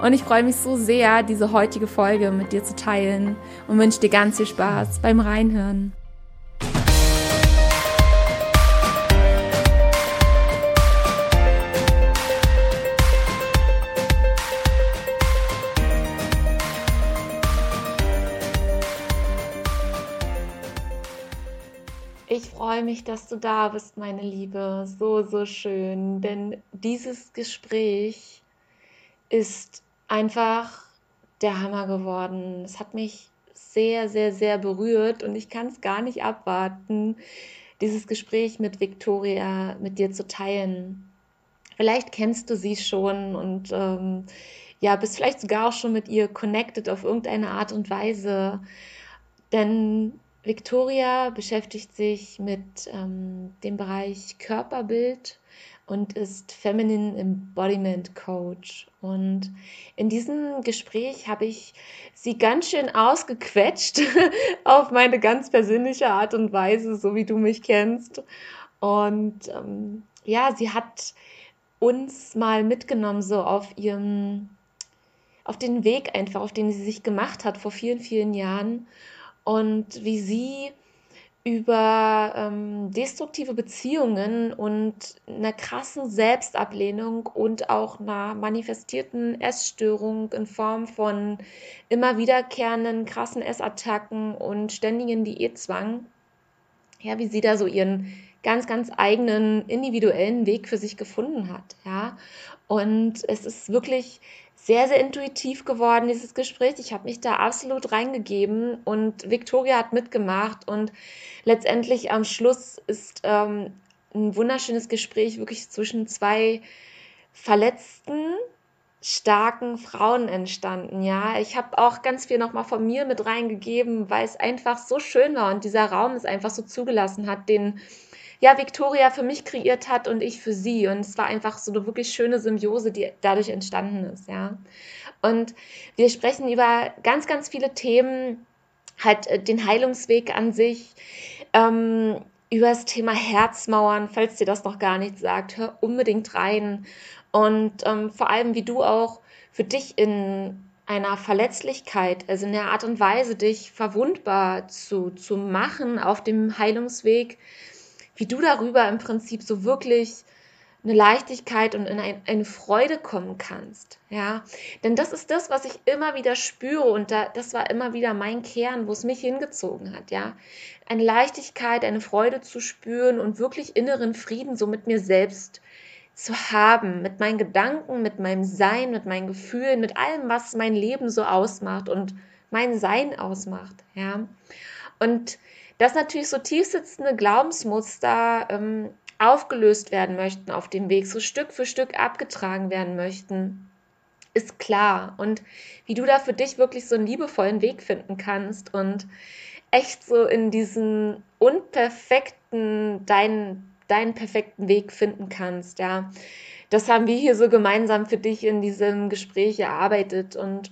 Und ich freue mich so sehr, diese heutige Folge mit dir zu teilen und wünsche dir ganz viel Spaß beim Reinhören. Ich freue mich, dass du da bist, meine Liebe. So, so schön. Denn dieses Gespräch ist einfach der Hammer geworden. Es hat mich sehr, sehr, sehr berührt und ich kann es gar nicht abwarten, dieses Gespräch mit Victoria mit dir zu teilen. Vielleicht kennst du sie schon und ähm, ja, bist vielleicht sogar auch schon mit ihr connected auf irgendeine Art und Weise. Denn Victoria beschäftigt sich mit ähm, dem Bereich Körperbild und ist Feminine Embodiment Coach. Und in diesem Gespräch habe ich sie ganz schön ausgequetscht auf meine ganz persönliche Art und Weise, so wie du mich kennst. Und ähm, ja, sie hat uns mal mitgenommen, so auf ihrem, auf den Weg einfach, auf den sie sich gemacht hat vor vielen, vielen Jahren. Und wie sie über ähm, destruktive Beziehungen und einer krassen Selbstablehnung und auch einer manifestierten Essstörung in Form von immer wiederkehrenden krassen Essattacken und ständigen Diätzwang, ja, wie sie da so ihren ganz, ganz eigenen individuellen Weg für sich gefunden hat, ja. Und es ist wirklich sehr, sehr intuitiv geworden, dieses Gespräch. Ich habe mich da absolut reingegeben und Victoria hat mitgemacht und letztendlich am Schluss ist ähm, ein wunderschönes Gespräch wirklich zwischen zwei verletzten, starken Frauen entstanden. Ja, ich habe auch ganz viel nochmal von mir mit reingegeben, weil es einfach so schön war und dieser Raum es einfach so zugelassen hat, den ja, Victoria für mich kreiert hat und ich für sie. Und es war einfach so eine wirklich schöne Symbiose, die dadurch entstanden ist, ja. Und wir sprechen über ganz, ganz viele Themen, halt äh, den Heilungsweg an sich, ähm, über das Thema Herzmauern, falls dir das noch gar nicht sagt, hör unbedingt rein. Und ähm, vor allem, wie du auch für dich in einer Verletzlichkeit, also in der Art und Weise, dich verwundbar zu, zu machen auf dem Heilungsweg, wie du darüber im Prinzip so wirklich eine Leichtigkeit und in eine Freude kommen kannst, ja, denn das ist das, was ich immer wieder spüre und da, das war immer wieder mein Kern, wo es mich hingezogen hat, ja, eine Leichtigkeit, eine Freude zu spüren und wirklich inneren Frieden so mit mir selbst zu haben, mit meinen Gedanken, mit meinem Sein, mit meinen Gefühlen, mit allem, was mein Leben so ausmacht und mein Sein ausmacht, ja, und dass natürlich so tiefsitzende Glaubensmuster ähm, aufgelöst werden möchten auf dem Weg, so Stück für Stück abgetragen werden möchten, ist klar. Und wie du da für dich wirklich so einen liebevollen Weg finden kannst und echt so in diesen unperfekten, deinen, deinen perfekten Weg finden kannst, ja. Das haben wir hier so gemeinsam für dich in diesem Gespräch erarbeitet. Und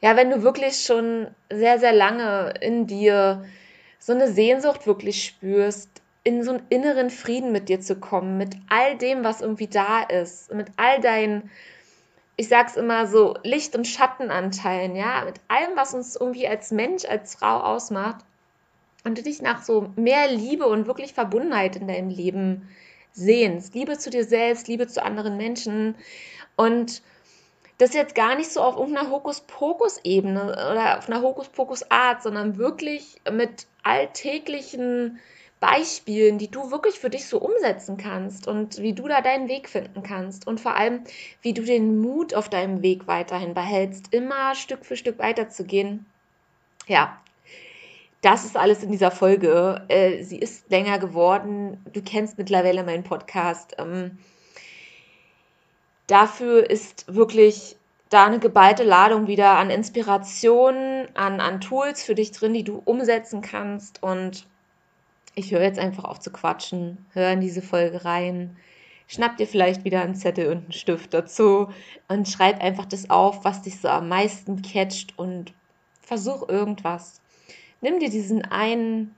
ja, wenn du wirklich schon sehr, sehr lange in dir so eine Sehnsucht wirklich spürst, in so einen inneren Frieden mit dir zu kommen, mit all dem, was irgendwie da ist, mit all deinen, ich sag's immer so, Licht- und Schattenanteilen, ja, mit allem, was uns irgendwie als Mensch, als Frau ausmacht und du dich nach so mehr Liebe und wirklich Verbundenheit in deinem Leben sehnst. Liebe zu dir selbst, Liebe zu anderen Menschen und das jetzt gar nicht so auf irgendeiner Hokuspokus-Ebene oder auf einer Hokuspokus-Art, sondern wirklich mit alltäglichen Beispielen, die du wirklich für dich so umsetzen kannst und wie du da deinen Weg finden kannst und vor allem, wie du den Mut auf deinem Weg weiterhin behältst, immer Stück für Stück weiterzugehen. Ja, das ist alles in dieser Folge. Äh, sie ist länger geworden. Du kennst mittlerweile meinen Podcast. Ähm, dafür ist wirklich da eine geballte Ladung wieder an Inspirationen, an, an Tools für dich drin, die du umsetzen kannst. Und ich höre jetzt einfach auf zu quatschen, hör in diese Folge rein, schnapp dir vielleicht wieder einen Zettel und einen Stift dazu und schreib einfach das auf, was dich so am meisten catcht und versuch irgendwas. Nimm dir diesen einen,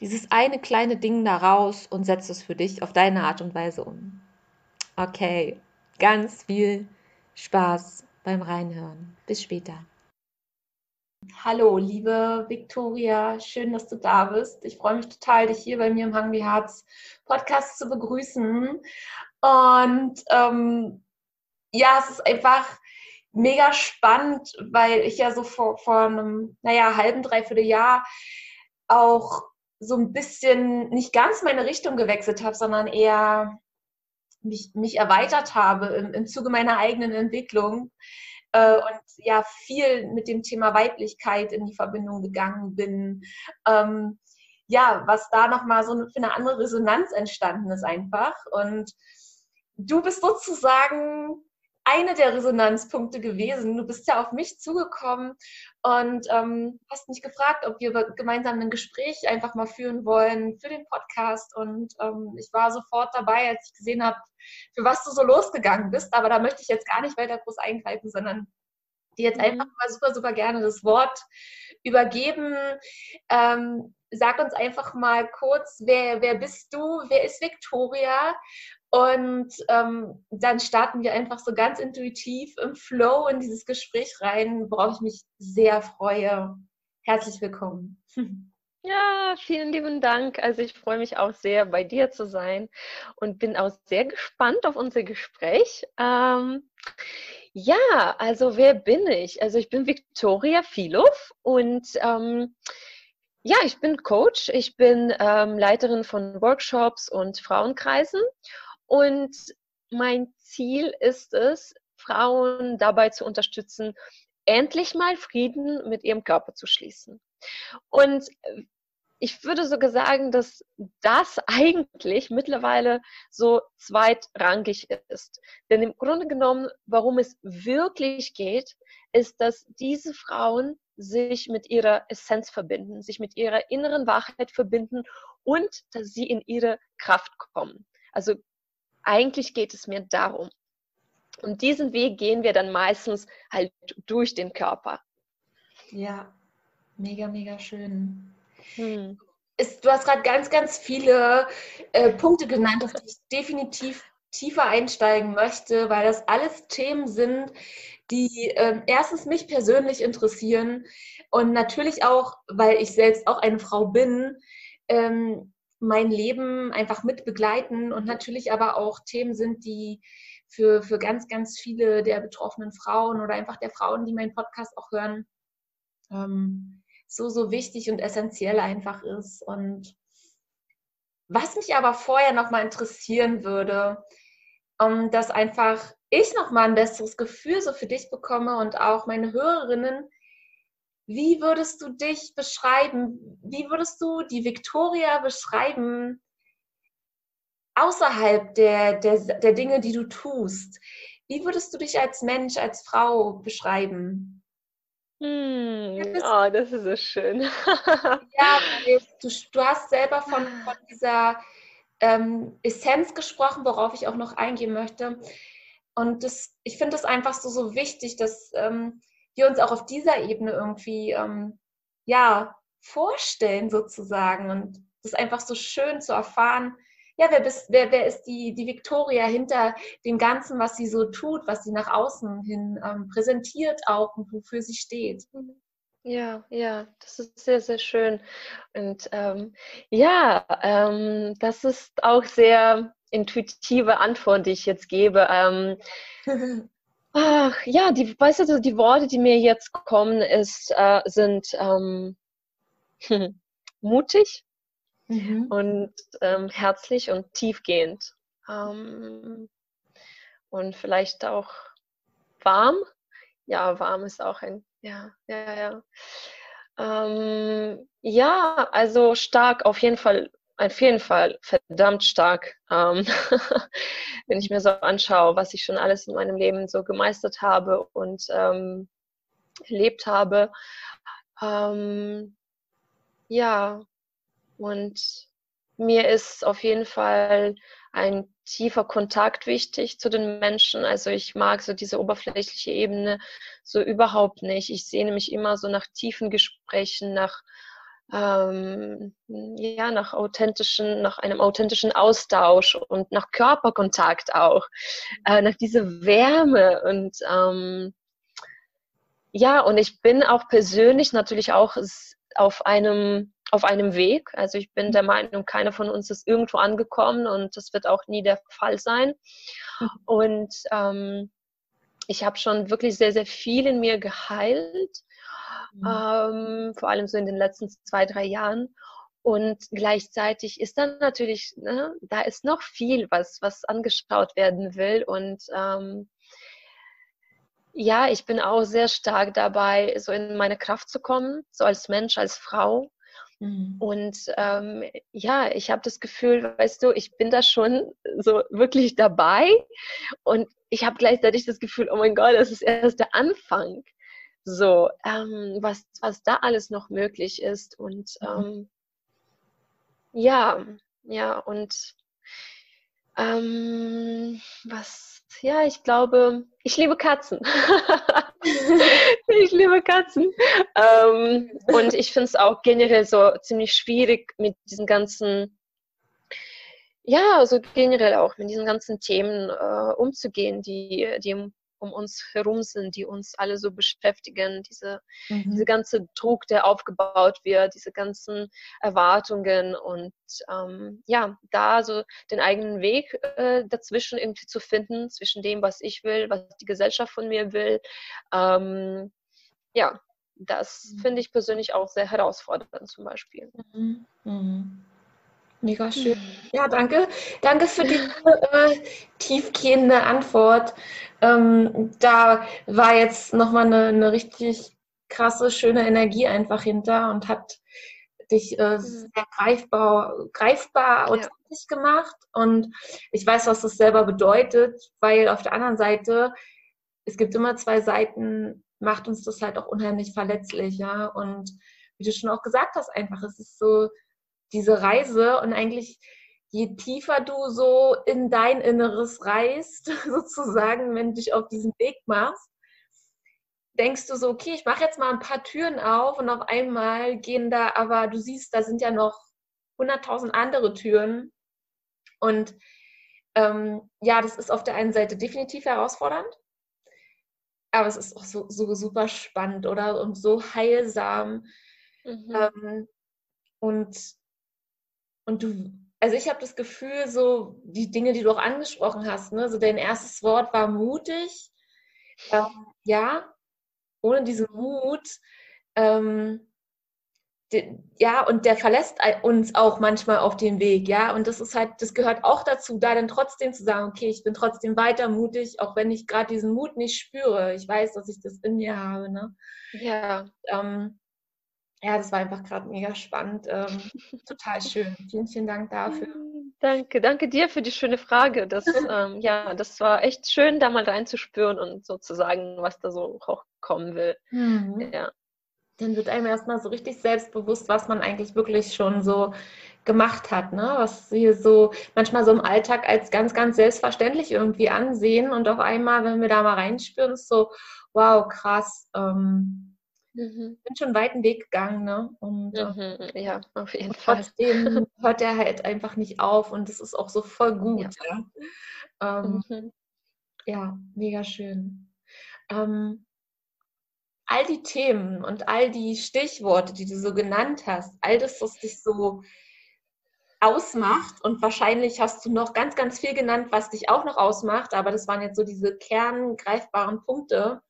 dieses eine kleine Ding da raus und setz es für dich auf deine Art und Weise um. Okay, ganz viel Spaß beim Reinhören. Bis später. Hallo, liebe Viktoria, schön, dass du da bist. Ich freue mich total, dich hier bei mir im wie Herz Podcast zu begrüßen. Und ähm, ja, es ist einfach mega spannend, weil ich ja so vor, vor einem, naja, halben, dreiviertel Jahr auch so ein bisschen nicht ganz meine Richtung gewechselt habe, sondern eher mich, mich erweitert habe im, im Zuge meiner eigenen Entwicklung äh, und ja viel mit dem Thema Weiblichkeit in die Verbindung gegangen bin. Ähm, ja, was da nochmal so für eine andere Resonanz entstanden ist einfach. Und du bist sozusagen eine der Resonanzpunkte gewesen. Du bist ja auf mich zugekommen und ähm, hast mich gefragt, ob wir gemeinsam ein Gespräch einfach mal führen wollen für den Podcast. Und ähm, ich war sofort dabei, als ich gesehen habe, für was du so losgegangen bist. Aber da möchte ich jetzt gar nicht weiter groß eingreifen, sondern dir jetzt mhm. einfach mal super, super gerne das Wort übergeben. Ähm, sag uns einfach mal kurz, wer, wer bist du? Wer ist Victoria? Und ähm, dann starten wir einfach so ganz intuitiv im Flow in dieses Gespräch rein, worauf ich mich sehr freue. Herzlich willkommen. Ja, vielen lieben Dank. Also ich freue mich auch sehr, bei dir zu sein und bin auch sehr gespannt auf unser Gespräch. Ähm, ja, also wer bin ich? Also ich bin Viktoria Filov und ähm, ja, ich bin Coach, ich bin ähm, Leiterin von Workshops und Frauenkreisen und mein Ziel ist es, Frauen dabei zu unterstützen, endlich mal Frieden mit ihrem Körper zu schließen. Und ich würde sogar sagen, dass das eigentlich mittlerweile so zweitrangig ist. Denn im Grunde genommen, warum es wirklich geht, ist, dass diese Frauen sich mit ihrer Essenz verbinden, sich mit ihrer inneren Wahrheit verbinden und dass sie in ihre Kraft kommen. Also eigentlich geht es mir darum. Und diesen Weg gehen wir dann meistens halt durch den Körper. Ja, mega, mega schön. Hm. Ist, du hast gerade ganz, ganz viele äh, Punkte genannt, auf die ich definitiv tiefer einsteigen möchte, weil das alles Themen sind, die äh, erstens mich persönlich interessieren und natürlich auch, weil ich selbst auch eine Frau bin, ähm, mein Leben einfach mit begleiten und natürlich aber auch Themen sind, die für, für ganz, ganz viele der betroffenen Frauen oder einfach der Frauen, die meinen Podcast auch hören, ähm, so, so wichtig und essentiell einfach ist. Und was mich aber vorher nochmal interessieren würde, um, dass einfach ich nochmal ein besseres Gefühl so für dich bekomme und auch meine Hörerinnen, wie würdest du dich beschreiben? Wie würdest du die Victoria beschreiben außerhalb der, der, der Dinge, die du tust? Wie würdest du dich als Mensch, als Frau beschreiben? Hm, oh, das ist so schön. ja, du, du hast selber von, von dieser ähm, Essenz gesprochen, worauf ich auch noch eingehen möchte. Und das, ich finde es einfach so, so wichtig, dass ähm, wir uns auch auf dieser Ebene irgendwie ähm, ja, vorstellen sozusagen. Und das ist einfach so schön zu erfahren, ja, wer, bist, wer, wer ist die, die Victoria hinter dem Ganzen, was sie so tut, was sie nach außen hin ähm, präsentiert auch und wofür sie steht. Ja, ja, das ist sehr, sehr schön. Und ähm, ja, ähm, das ist auch sehr intuitive Antwort, die ich jetzt gebe. Ähm, Ach, ja, die, weißt du, die Worte, die mir jetzt kommen, ist, äh, sind ähm, mutig mhm. und ähm, herzlich und tiefgehend. Ähm, und vielleicht auch warm. Ja, warm ist auch ein, ja, ja, ja. Ähm, ja, also stark, auf jeden Fall auf jeden Fall verdammt stark. Ähm, wenn ich mir so anschaue, was ich schon alles in meinem Leben so gemeistert habe und ähm, erlebt habe. Ähm, ja, und mir ist auf jeden Fall ein tiefer Kontakt wichtig zu den Menschen. Also ich mag so diese oberflächliche Ebene so überhaupt nicht. Ich sehne mich immer so nach tiefen Gesprächen, nach ähm, ja, nach authentischen, nach einem authentischen Austausch und nach Körperkontakt auch, äh, nach dieser Wärme und ähm, ja, und ich bin auch persönlich natürlich auch auf einem auf einem Weg. Also ich bin der Meinung, keiner von uns ist irgendwo angekommen und das wird auch nie der Fall sein. Mhm. Und ähm, ich habe schon wirklich sehr, sehr viel in mir geheilt mhm. ähm, vor allem so in den letzten zwei, drei Jahren. Und gleichzeitig ist dann natürlich, ne, da ist noch viel, was, was angeschaut werden will. Und ähm, ja, ich bin auch sehr stark dabei, so in meine Kraft zu kommen, so als Mensch, als Frau. Mhm. Und ähm, ja, ich habe das Gefühl, weißt du, ich bin da schon so wirklich dabei und ich habe gleichzeitig das Gefühl, oh mein Gott, das ist erst der Anfang so, ähm, was, was da alles noch möglich ist. Und mhm. ähm, ja, ja, und ähm, was, ja, ich glaube, ich liebe Katzen. ich liebe Katzen. Ähm, und ich finde es auch generell so ziemlich schwierig mit diesen ganzen, ja, so generell auch mit diesen ganzen Themen äh, umzugehen, die, die um uns herum sind, die uns alle so beschäftigen, diese, mhm. diese ganze Druck, der aufgebaut wird, diese ganzen Erwartungen und ähm, ja, da so den eigenen Weg äh, dazwischen irgendwie zu finden, zwischen dem, was ich will, was die Gesellschaft von mir will. Ähm, ja, das mhm. finde ich persönlich auch sehr herausfordernd zum Beispiel. Mhm. mhm. Mega schön. Ja, danke. Danke für die äh, tiefgehende Antwort. Ähm, da war jetzt nochmal eine, eine richtig krasse, schöne Energie einfach hinter und hat dich äh, mhm. sehr greifbar, greifbar authentisch ja. gemacht. Und ich weiß, was das selber bedeutet, weil auf der anderen Seite, es gibt immer zwei Seiten, macht uns das halt auch unheimlich verletzlich, ja. Und wie du schon auch gesagt hast, einfach, es ist so, diese Reise und eigentlich je tiefer du so in dein Inneres reist, sozusagen, wenn du dich auf diesen Weg machst, denkst du so, okay, ich mache jetzt mal ein paar Türen auf und auf einmal gehen da, aber du siehst, da sind ja noch 100.000 andere Türen. Und ähm, ja, das ist auf der einen Seite definitiv herausfordernd, aber es ist auch so, so super spannend, oder? Und so heilsam. Mhm. Ähm, und und du, also ich habe das Gefühl, so die Dinge, die du auch angesprochen hast, ne, so dein erstes Wort war mutig. Ähm, ja, ohne diesen Mut, ähm, ja, und der verlässt uns auch manchmal auf den Weg, ja, und das ist halt, das gehört auch dazu, da dann trotzdem zu sagen, okay, ich bin trotzdem weiter mutig, auch wenn ich gerade diesen Mut nicht spüre. Ich weiß, dass ich das in mir habe, ne? Ja. Ähm, ja, das war einfach gerade mega spannend. Ähm, total schön. Vielen, vielen Dank dafür. Danke, danke dir für die schöne Frage. Das, ähm, ja, das war echt schön, da mal reinzuspüren und sozusagen, was da so hochkommen will. Mhm. Ja. Dann wird einem erstmal so richtig selbstbewusst, was man eigentlich wirklich schon so gemacht hat, ne? was wir so manchmal so im Alltag als ganz, ganz selbstverständlich irgendwie ansehen und auf einmal, wenn wir da mal reinspüren, ist so, wow, krass. Ähm, Mhm. Bin schon einen weiten Weg gegangen, ne? Und äh, mhm. ja, auf jeden Fall. Trotzdem hört er halt einfach nicht auf und das ist auch so voll gut. Ja, ja. Ähm, mhm. ja mega schön. Ähm, all die Themen und all die Stichworte, die du so genannt hast, all das, was dich so ausmacht und wahrscheinlich hast du noch ganz, ganz viel genannt, was dich auch noch ausmacht, aber das waren jetzt so diese kerngreifbaren Punkte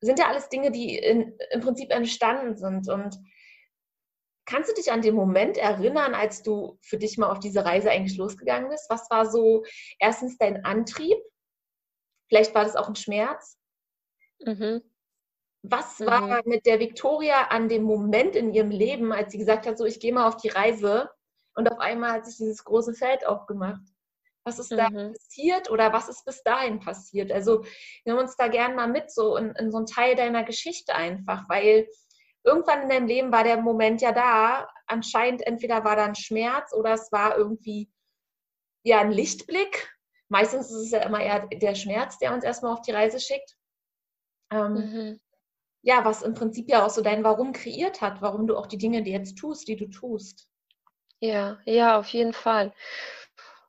sind ja alles Dinge, die in, im Prinzip entstanden sind. Und kannst du dich an den Moment erinnern, als du für dich mal auf diese Reise eigentlich losgegangen bist? Was war so erstens dein Antrieb? Vielleicht war das auch ein Schmerz. Mhm. Was war mhm. mit der Victoria an dem Moment in ihrem Leben, als sie gesagt hat, so ich gehe mal auf die Reise? und auf einmal hat sich dieses große Feld aufgemacht. Was ist da mhm. passiert oder was ist bis dahin passiert? Also nimm uns da gern mal mit, so in, in so einen Teil deiner Geschichte einfach, weil irgendwann in deinem Leben war der Moment ja da. Anscheinend entweder war da ein Schmerz oder es war irgendwie ja ein Lichtblick. Meistens ist es ja immer eher der Schmerz, der uns erstmal auf die Reise schickt. Ähm, mhm. Ja, was im Prinzip ja auch so dein Warum kreiert hat, warum du auch die Dinge, die jetzt tust, die du tust. Ja, ja, auf jeden Fall.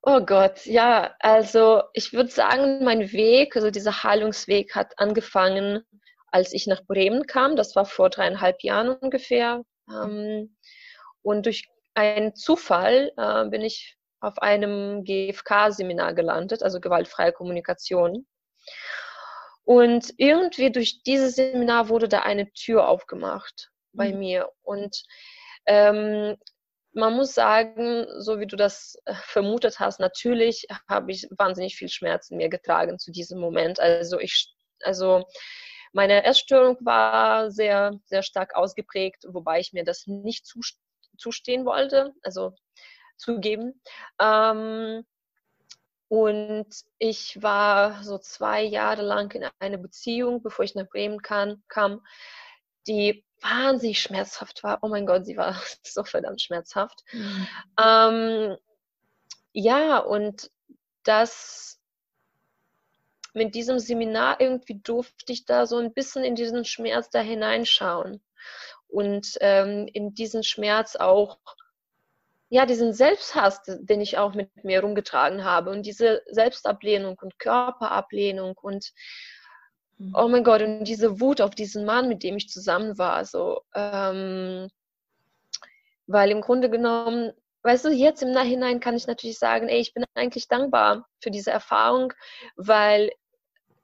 Oh Gott, ja, also ich würde sagen, mein Weg, also dieser Heilungsweg hat angefangen, als ich nach Bremen kam. Das war vor dreieinhalb Jahren ungefähr. Ähm, und durch einen Zufall äh, bin ich auf einem GFK-Seminar gelandet, also gewaltfreie Kommunikation. Und irgendwie durch dieses Seminar wurde da eine Tür aufgemacht bei mhm. mir. Und ähm, man muss sagen, so wie du das äh, vermutet hast, natürlich habe ich wahnsinnig viel Schmerz in mir getragen zu diesem Moment. Also ich, also meine Essstörung war sehr, sehr stark ausgeprägt, wobei ich mir das nicht zustehen wollte, also zugeben. Ähm, und ich war so zwei Jahre lang in einer Beziehung, bevor ich nach Bremen kam, kam die wahnsinnig schmerzhaft war. Oh mein Gott, sie war so verdammt schmerzhaft. Mhm. Ähm, ja, und das mit diesem Seminar irgendwie durfte ich da so ein bisschen in diesen Schmerz da hineinschauen und ähm, in diesen Schmerz auch ja, diesen Selbsthass, den ich auch mit mir rumgetragen habe und diese Selbstablehnung und Körperablehnung und. Oh mein Gott, und diese Wut auf diesen Mann, mit dem ich zusammen war, so, ähm, weil im Grunde genommen, weißt du, jetzt im Nachhinein kann ich natürlich sagen, ey, ich bin eigentlich dankbar für diese Erfahrung, weil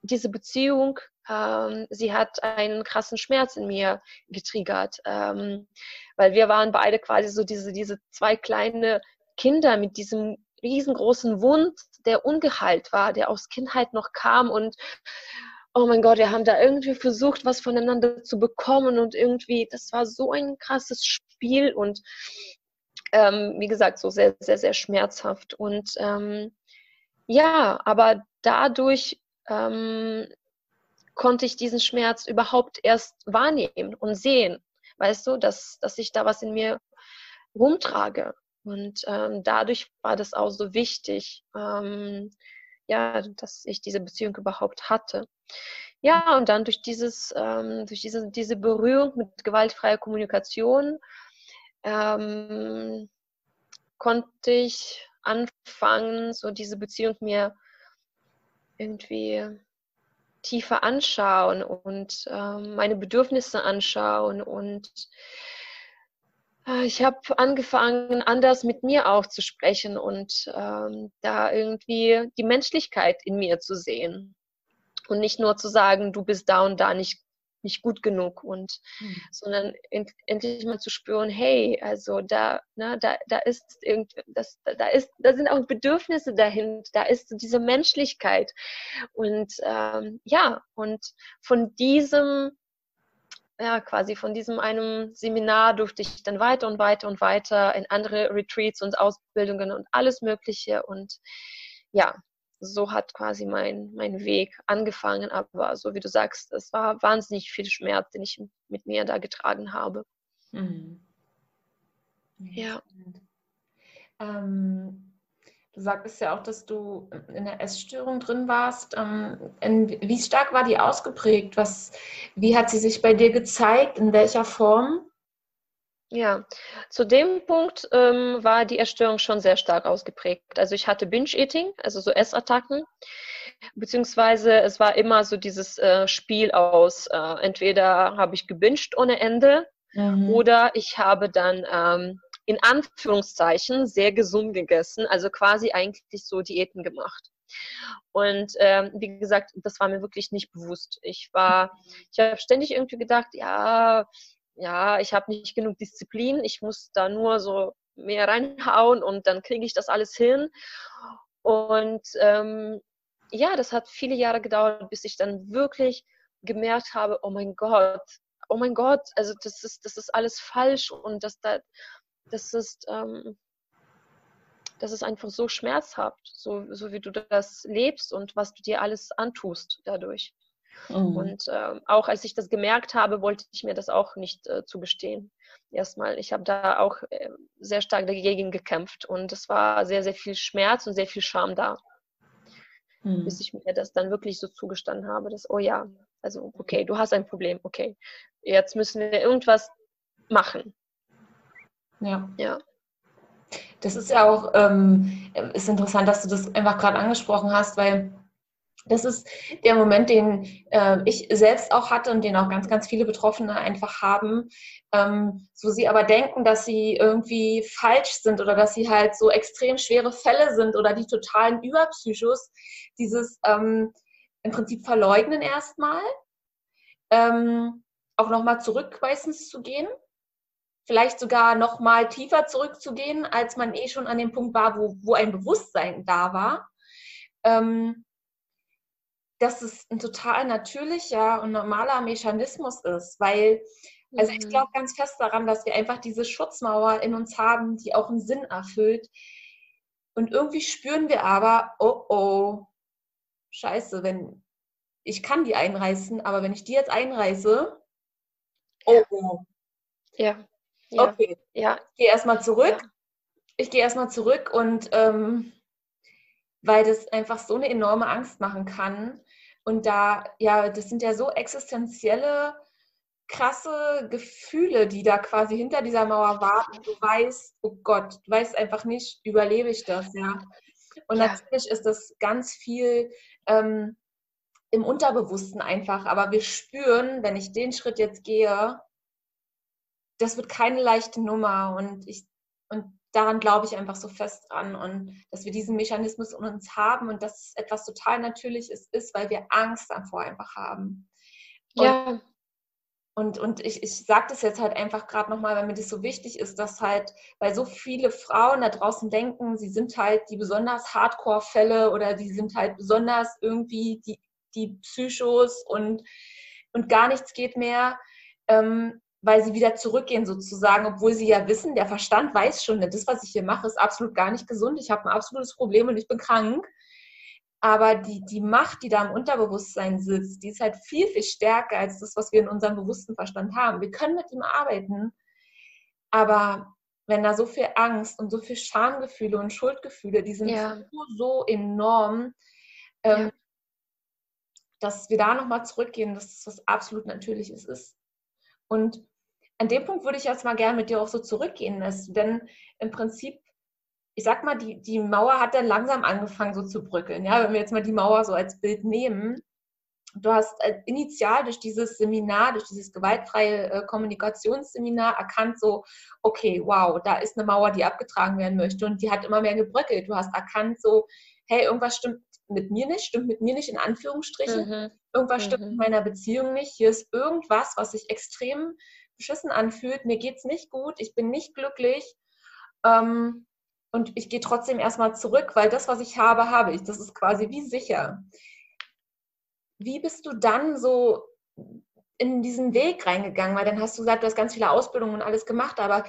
diese Beziehung, ähm, sie hat einen krassen Schmerz in mir getriggert. Ähm, weil wir waren beide quasi so diese, diese zwei kleine Kinder mit diesem riesengroßen Wund, der ungeheilt war, der aus Kindheit noch kam und oh mein Gott, wir haben da irgendwie versucht, was voneinander zu bekommen und irgendwie, das war so ein krasses Spiel und ähm, wie gesagt, so sehr, sehr, sehr schmerzhaft. Und ähm, ja, aber dadurch ähm, konnte ich diesen Schmerz überhaupt erst wahrnehmen und sehen weißt du, dass, dass ich da was in mir rumtrage. Und ähm, dadurch war das auch so wichtig, ähm, ja, dass ich diese Beziehung überhaupt hatte. Ja, und dann durch dieses, ähm, durch diese, diese Berührung mit gewaltfreier Kommunikation ähm, konnte ich anfangen, so diese Beziehung mir irgendwie tiefer anschauen und ähm, meine Bedürfnisse anschauen. Und äh, ich habe angefangen, anders mit mir auch zu sprechen und ähm, da irgendwie die Menschlichkeit in mir zu sehen. Und nicht nur zu sagen, du bist da und da nicht nicht gut genug und mhm. sondern end, endlich mal zu spüren, hey, also da, ne, da, da ist irgendwie, das, da ist, da sind auch Bedürfnisse dahinter, da ist diese Menschlichkeit und ähm, ja und von diesem ja, quasi von diesem einem Seminar durfte ich dann weiter und weiter und weiter in andere Retreats und Ausbildungen und alles Mögliche. Und ja, so hat quasi mein, mein Weg angefangen. Aber so wie du sagst, es war wahnsinnig viel Schmerz, den ich mit mir da getragen habe. Mhm. Ja. Ähm, du sagtest ja auch, dass du in der Essstörung drin warst. Ähm, in, wie stark war die ausgeprägt? Was, wie hat sie sich bei dir gezeigt? In welcher Form? Ja, zu dem Punkt ähm, war die Erstörung schon sehr stark ausgeprägt. Also ich hatte Binge-Eating, also so Essattacken, beziehungsweise es war immer so dieses äh, Spiel aus, äh, entweder habe ich gebinged ohne Ende mhm. oder ich habe dann ähm, in Anführungszeichen sehr gesund gegessen, also quasi eigentlich so Diäten gemacht. Und ähm, wie gesagt, das war mir wirklich nicht bewusst. Ich war, ich habe ständig irgendwie gedacht, ja, ja, ich habe nicht genug Disziplin, ich muss da nur so mehr reinhauen und dann kriege ich das alles hin. Und ähm, ja, das hat viele Jahre gedauert, bis ich dann wirklich gemerkt habe, oh mein Gott, oh mein Gott, also das ist, das ist alles falsch und das, das ist, ähm, das ist einfach so schmerzhaft, so, so wie du das lebst und was du dir alles antust dadurch. Mhm. Und äh, auch als ich das gemerkt habe, wollte ich mir das auch nicht äh, zugestehen. Erstmal, ich habe da auch äh, sehr stark dagegen gekämpft und es war sehr, sehr viel Schmerz und sehr viel Scham da. Mhm. Bis ich mir das dann wirklich so zugestanden habe, dass, oh ja, also okay, du hast ein Problem, okay, jetzt müssen wir irgendwas machen. Ja. Ja. Das ist ja auch ähm, ist interessant, dass du das einfach gerade angesprochen hast, weil das ist der Moment, den äh, ich selbst auch hatte und den auch ganz, ganz viele Betroffene einfach haben, ähm, wo sie aber denken, dass sie irgendwie falsch sind oder dass sie halt so extrem schwere Fälle sind oder die totalen Überpsychos, dieses ähm, im Prinzip verleugnen erstmal, ähm, auch nochmal zurück meistens zu gehen, vielleicht sogar nochmal tiefer zurückzugehen, als man eh schon an dem Punkt war, wo, wo ein Bewusstsein da war. Ähm, dass es ein total natürlicher und normaler Mechanismus ist, weil, also ich mhm. glaube ganz fest daran, dass wir einfach diese Schutzmauer in uns haben, die auch einen Sinn erfüllt. Und irgendwie spüren wir aber, oh oh, scheiße, wenn ich kann die einreißen, aber wenn ich die jetzt einreiße, oh oh. Ja. ja. Okay. Ja. Ich gehe erstmal zurück. Ja. Ich gehe erstmal zurück und ähm, weil das einfach so eine enorme Angst machen kann. Und da, ja, das sind ja so existenzielle, krasse Gefühle, die da quasi hinter dieser Mauer warten. Du weißt, oh Gott, du weißt einfach nicht, überlebe ich das, ja. Und ja. natürlich ist das ganz viel ähm, im Unterbewussten einfach, aber wir spüren, wenn ich den Schritt jetzt gehe, das wird keine leichte Nummer und ich und daran glaube ich einfach so fest dran und dass wir diesen Mechanismus in uns haben und dass es etwas total Natürliches ist, weil wir Angst davor einfach haben. Und, ja. Und, und ich, ich sage das jetzt halt einfach gerade nochmal, weil mir das so wichtig ist, dass halt, weil so viele Frauen da draußen denken, sie sind halt die besonders Hardcore-Fälle oder die sind halt besonders irgendwie die, die Psychos und, und gar nichts geht mehr. Ähm, weil sie wieder zurückgehen sozusagen, obwohl sie ja wissen, der Verstand weiß schon, das, was ich hier mache, ist absolut gar nicht gesund. Ich habe ein absolutes Problem und ich bin krank. Aber die, die Macht, die da im Unterbewusstsein sitzt, die ist halt viel, viel stärker als das, was wir in unserem bewussten Verstand haben. Wir können mit ihm arbeiten, aber wenn da so viel Angst und so viel Schamgefühle und Schuldgefühle, die sind ja. so, so enorm, ähm, ja. dass wir da nochmal zurückgehen, dass das was absolut Natürliches ist. Und an dem Punkt würde ich jetzt mal gerne mit dir auch so zurückgehen, denn im Prinzip, ich sag mal, die, die Mauer hat dann langsam angefangen so zu bröckeln. Ja, wenn wir jetzt mal die Mauer so als Bild nehmen, du hast äh, initial durch dieses Seminar, durch dieses gewaltfreie äh, Kommunikationsseminar erkannt, so, okay, wow, da ist eine Mauer, die abgetragen werden möchte und die hat immer mehr gebröckelt. Du hast erkannt, so, hey, irgendwas stimmt mit mir nicht, stimmt mit mir nicht in Anführungsstrichen. Mhm. Irgendwas mhm. stimmt in meiner Beziehung nicht. Hier ist irgendwas, was sich extrem beschissen anfühlt. Mir geht es nicht gut, ich bin nicht glücklich. Ähm, und ich gehe trotzdem erstmal zurück, weil das, was ich habe, habe ich. Das ist quasi wie sicher. Wie bist du dann so in diesen Weg reingegangen? Weil dann hast du gesagt, du hast ganz viele Ausbildungen und alles gemacht, aber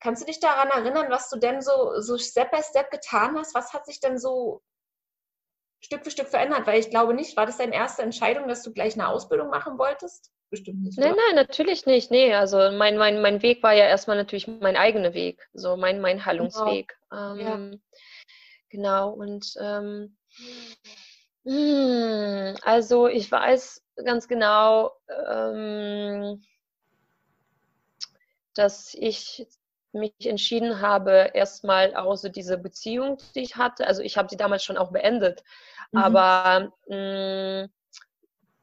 kannst du dich daran erinnern, was du denn so, so Step by Step getan hast? Was hat sich denn so Stück für Stück verändert? Weil ich glaube nicht, war das deine erste Entscheidung, dass du gleich eine Ausbildung machen wolltest? Bestimmt nicht. Nein, oder? nein, natürlich nicht. Nee, also mein, mein, mein Weg war ja erstmal natürlich mein eigener Weg, so mein, mein Heilungsweg. Genau, ähm, ja. genau. und ähm, hm, also ich weiß ganz genau, ähm, dass ich mich entschieden habe, erstmal außer diese Beziehung, die ich hatte, also ich habe sie damals schon auch beendet, mhm. aber mh, mm,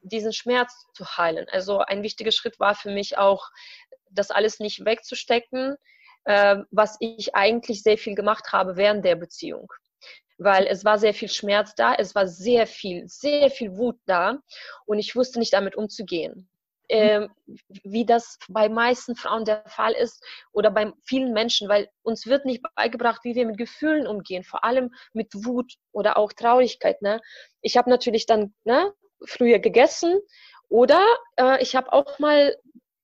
diesen Schmerz zu heilen. Also ein wichtiger Schritt war für mich auch, das alles nicht wegzustecken, äh, was ich eigentlich sehr viel gemacht habe während der Beziehung. Weil es war sehr viel Schmerz da, es war sehr viel, sehr viel Wut da und ich wusste nicht damit umzugehen äh, wie das bei meisten Frauen der Fall ist oder bei vielen Menschen, weil uns wird nicht beigebracht, wie wir mit Gefühlen umgehen, vor allem mit Wut oder auch Traurigkeit. Ne? Ich habe natürlich dann ne, früher gegessen oder äh, ich habe auch mal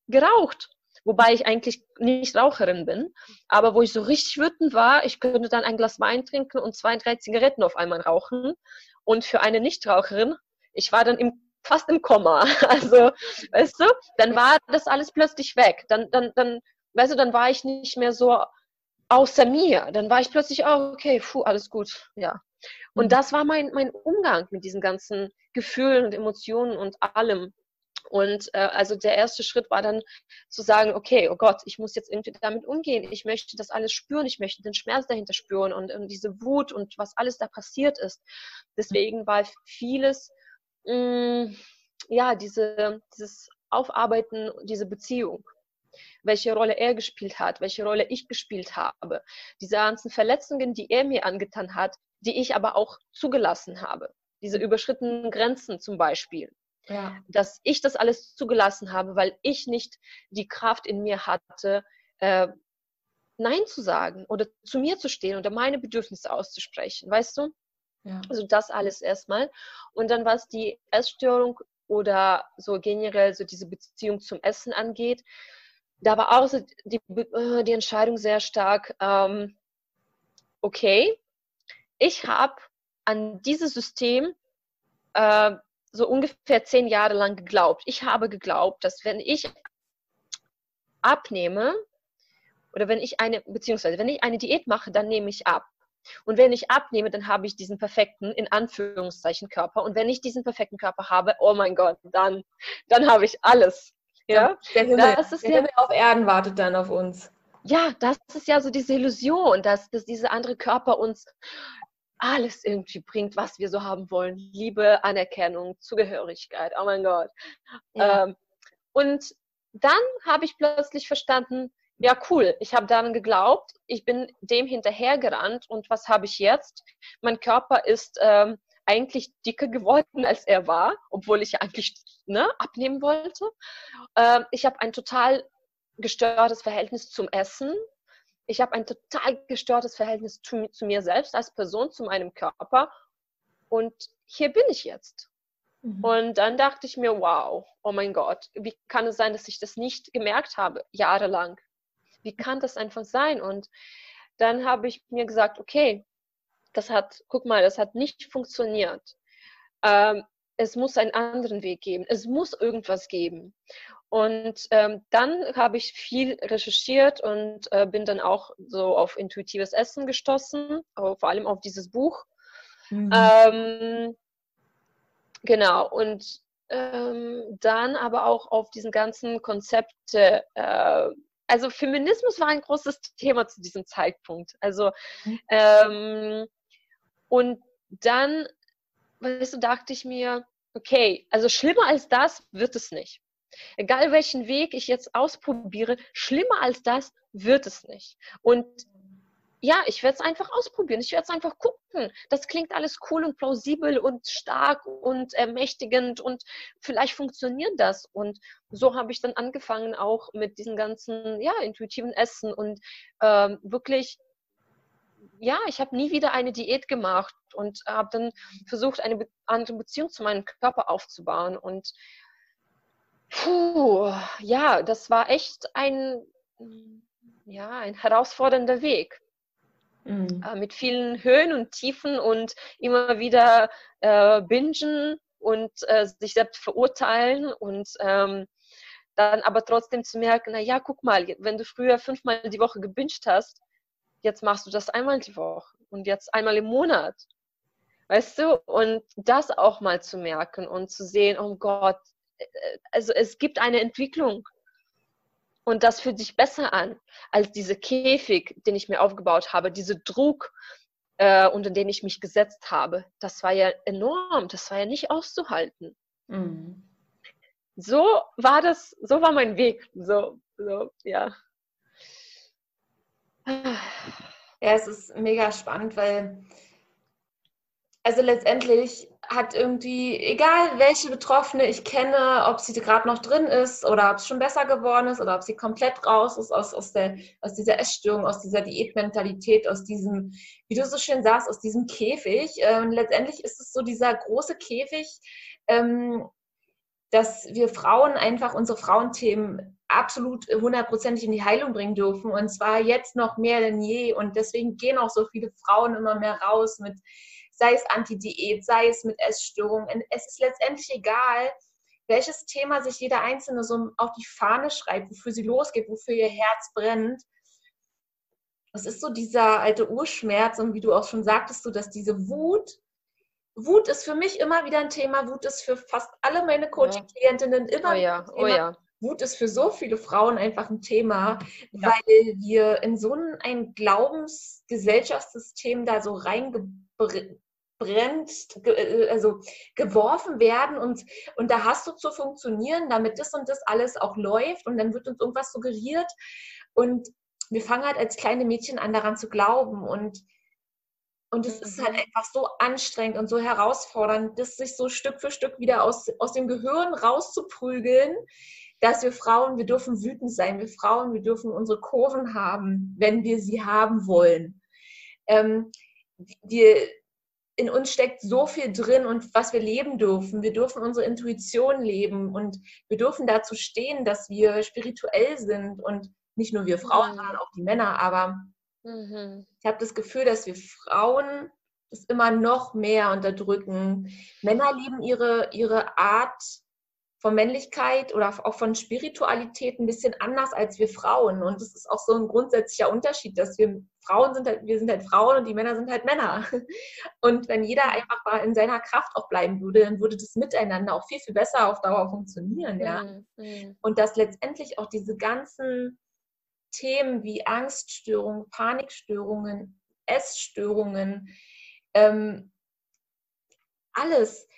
geraucht wobei ich eigentlich nicht Raucherin bin. Aber wo ich so richtig wütend war, ich könnte dann ein Glas Wein trinken und zwei, drei Zigaretten auf einmal rauchen. Und für eine Nichtraucherin, ich war dann im, fast im Komma. Also, weißt du, dann war das alles plötzlich weg. Dann, dann, dann, weißt du, dann war ich nicht mehr so außer mir. Dann war ich plötzlich, oh, okay, puh, alles gut, ja. Und mhm. das war mein, mein Umgang mit diesen ganzen Gefühlen und Emotionen und allem. Und äh, also der erste Schritt war dann zu sagen, okay, oh Gott, ich muss jetzt irgendwie damit umgehen. Ich möchte das alles spüren, ich möchte den Schmerz dahinter spüren und, und diese Wut und was alles da passiert ist. Deswegen war vieles, mh, mm, ja, diese, dieses Aufarbeiten, diese Beziehung welche Rolle er gespielt hat, welche Rolle ich gespielt habe. Diese ganzen Verletzungen, die er mir angetan hat, die ich aber auch zugelassen habe. Diese überschrittenen Grenzen zum Beispiel. Ja. Dass ich das alles zugelassen habe, weil ich nicht die Kraft in mir hatte, äh, Nein zu sagen oder zu mir zu stehen oder meine Bedürfnisse auszusprechen, weißt du? Also das alles erstmal. Und dann was die Essstörung oder so generell so diese Beziehung zum Essen angeht, da war auch so die, äh, die Entscheidung sehr stark, ähm, okay, ich habe an dieses System äh, so ungefähr zehn Jahre lang geglaubt. Ich habe geglaubt, dass wenn ich abnehme oder wenn ich eine, beziehungsweise wenn ich eine Diät mache, dann nehme ich ab. Und wenn ich abnehme, dann habe ich diesen perfekten, in Anführungszeichen, Körper. Und wenn ich diesen perfekten Körper habe, oh mein Gott, dann, dann habe ich alles. Ja, der Himmel, das ist der Himmel auf Erden wartet dann auf uns. Ja, das ist ja so diese Illusion, dass, dass dieser andere Körper uns alles irgendwie bringt, was wir so haben wollen. Liebe, Anerkennung, Zugehörigkeit. Oh mein Gott. Ja. Ähm, und dann habe ich plötzlich verstanden, ja cool, ich habe daran geglaubt, ich bin dem hinterhergerannt und was habe ich jetzt? Mein Körper ist ähm, eigentlich dicker geworden, als er war, obwohl ich eigentlich ne, abnehmen wollte. Ähm, ich habe ein total gestörtes Verhältnis zum Essen. Ich habe ein total gestörtes Verhältnis zu, zu, mir selbst als Person, zu meinem Körper. Und hier bin ich jetzt. Mhm. Und dann dachte ich mir, wow, oh mein Gott, wie kann es sein, dass ich das nicht gemerkt habe, jahrelang? Wie kann das einfach sein? Und dann habe ich mir gesagt, okay, das hat, guck mal, das hat nicht funktioniert. Ähm, es muss einen anderen Weg geben. Es muss irgendwas geben. Und ähm, dann habe ich viel recherchiert und äh, bin dann auch so auf intuitives Essen gestoßen, vor allem auf dieses Buch. Mhm. Ähm, genau, und ähm, dann aber auch auf diesen ganzen Konzepte. Äh, also Feminismus war ein großes Thema zu diesem Zeitpunkt. Also mhm. ähm, und dann, weißt du, dachte ich mir, okay, also schlimmer als das wird es nicht. Egal welchen Weg ich jetzt ausprobiere, schlimmer als das wird es nicht. Und ja, ich werde es einfach ausprobieren. Ich werde es einfach gucken. Das klingt alles cool und plausibel und stark und ermächtigend und vielleicht funktioniert das. Und so habe ich dann angefangen auch mit diesem ganzen, ja, intuitiven Essen und ähm, wirklich ja, ich habe nie wieder eine Diät gemacht und habe dann versucht, eine andere Beziehung zu meinem Körper aufzubauen. Und puh, ja, das war echt ein, ja, ein herausfordernder Weg. Mhm. Äh, mit vielen Höhen und Tiefen und immer wieder äh, bingen und äh, sich selbst verurteilen und ähm, dann aber trotzdem zu merken, na ja, guck mal, wenn du früher fünfmal die Woche gebinged hast, jetzt machst du das einmal die Woche und jetzt einmal im Monat. Weißt du? Und das auch mal zu merken und zu sehen, oh Gott, äh, also es gibt eine Entwicklung. Und das fühlt sich besser an als diese Käfig, den ich mir aufgebaut habe, diese Druck, äh, unter den ich mich gesetzt habe. Das war ja enorm, das war ja nicht auszuhalten. Mhm. So war das, so war mein Weg. So, so, ja. Ja, es ist mega spannend, weil also letztendlich hat irgendwie, egal welche Betroffene ich kenne, ob sie gerade noch drin ist oder ob es schon besser geworden ist oder ob sie komplett raus ist aus, aus, der, aus dieser Essstörung, aus dieser Diätmentalität, aus diesem, wie du so schön sagst, aus diesem Käfig. Ähm, letztendlich ist es so dieser große Käfig, ähm, dass wir Frauen einfach unsere Frauenthemen absolut hundertprozentig in die Heilung bringen dürfen. Und zwar jetzt noch mehr denn je. Und deswegen gehen auch so viele Frauen immer mehr raus mit, sei es Anti-Diät, sei es mit Essstörungen. Es ist letztendlich egal, welches Thema sich jeder Einzelne so auf die Fahne schreibt, wofür sie losgeht, wofür ihr Herz brennt. Es ist so dieser alte Urschmerz und wie du auch schon sagtest, so dass diese Wut, Wut ist für mich immer wieder ein Thema, Wut ist für fast alle meine Coaching-Klientinnen immer oh ja, oh ja. Wut ist für so viele Frauen einfach ein Thema, ja. weil wir in so ein Glaubensgesellschaftssystem da so reingebrennt, äh, also geworfen werden und, und da hast du zu funktionieren, damit das und das alles auch läuft und dann wird uns irgendwas suggeriert und wir fangen halt als kleine Mädchen an daran zu glauben und und es ist halt mhm. einfach so anstrengend und so herausfordernd, das sich so Stück für Stück wieder aus, aus dem Gehirn rauszuprügeln, dass wir Frauen, wir dürfen wütend sein, wir Frauen, wir dürfen unsere Kurven haben, wenn wir sie haben wollen. Ähm, wir, in uns steckt so viel drin und was wir leben dürfen. Wir dürfen unsere Intuition leben und wir dürfen dazu stehen, dass wir spirituell sind und nicht nur wir Frauen, mhm. sondern auch die Männer. Aber mhm. ich habe das Gefühl, dass wir Frauen das immer noch mehr unterdrücken. Männer lieben ihre, ihre Art von Männlichkeit oder auch von Spiritualität ein bisschen anders als wir Frauen. Und das ist auch so ein grundsätzlicher Unterschied, dass wir Frauen sind halt, wir sind halt Frauen und die Männer sind halt Männer. Und wenn jeder einfach mal in seiner Kraft auch bleiben würde, dann würde das Miteinander auch viel, viel besser auf Dauer funktionieren, ja. Mhm. mhm. Und dass letztendlich auch diese ganzen Themen wie Angststörungen, Panikstörungen, Essstörungen, ähm, alles,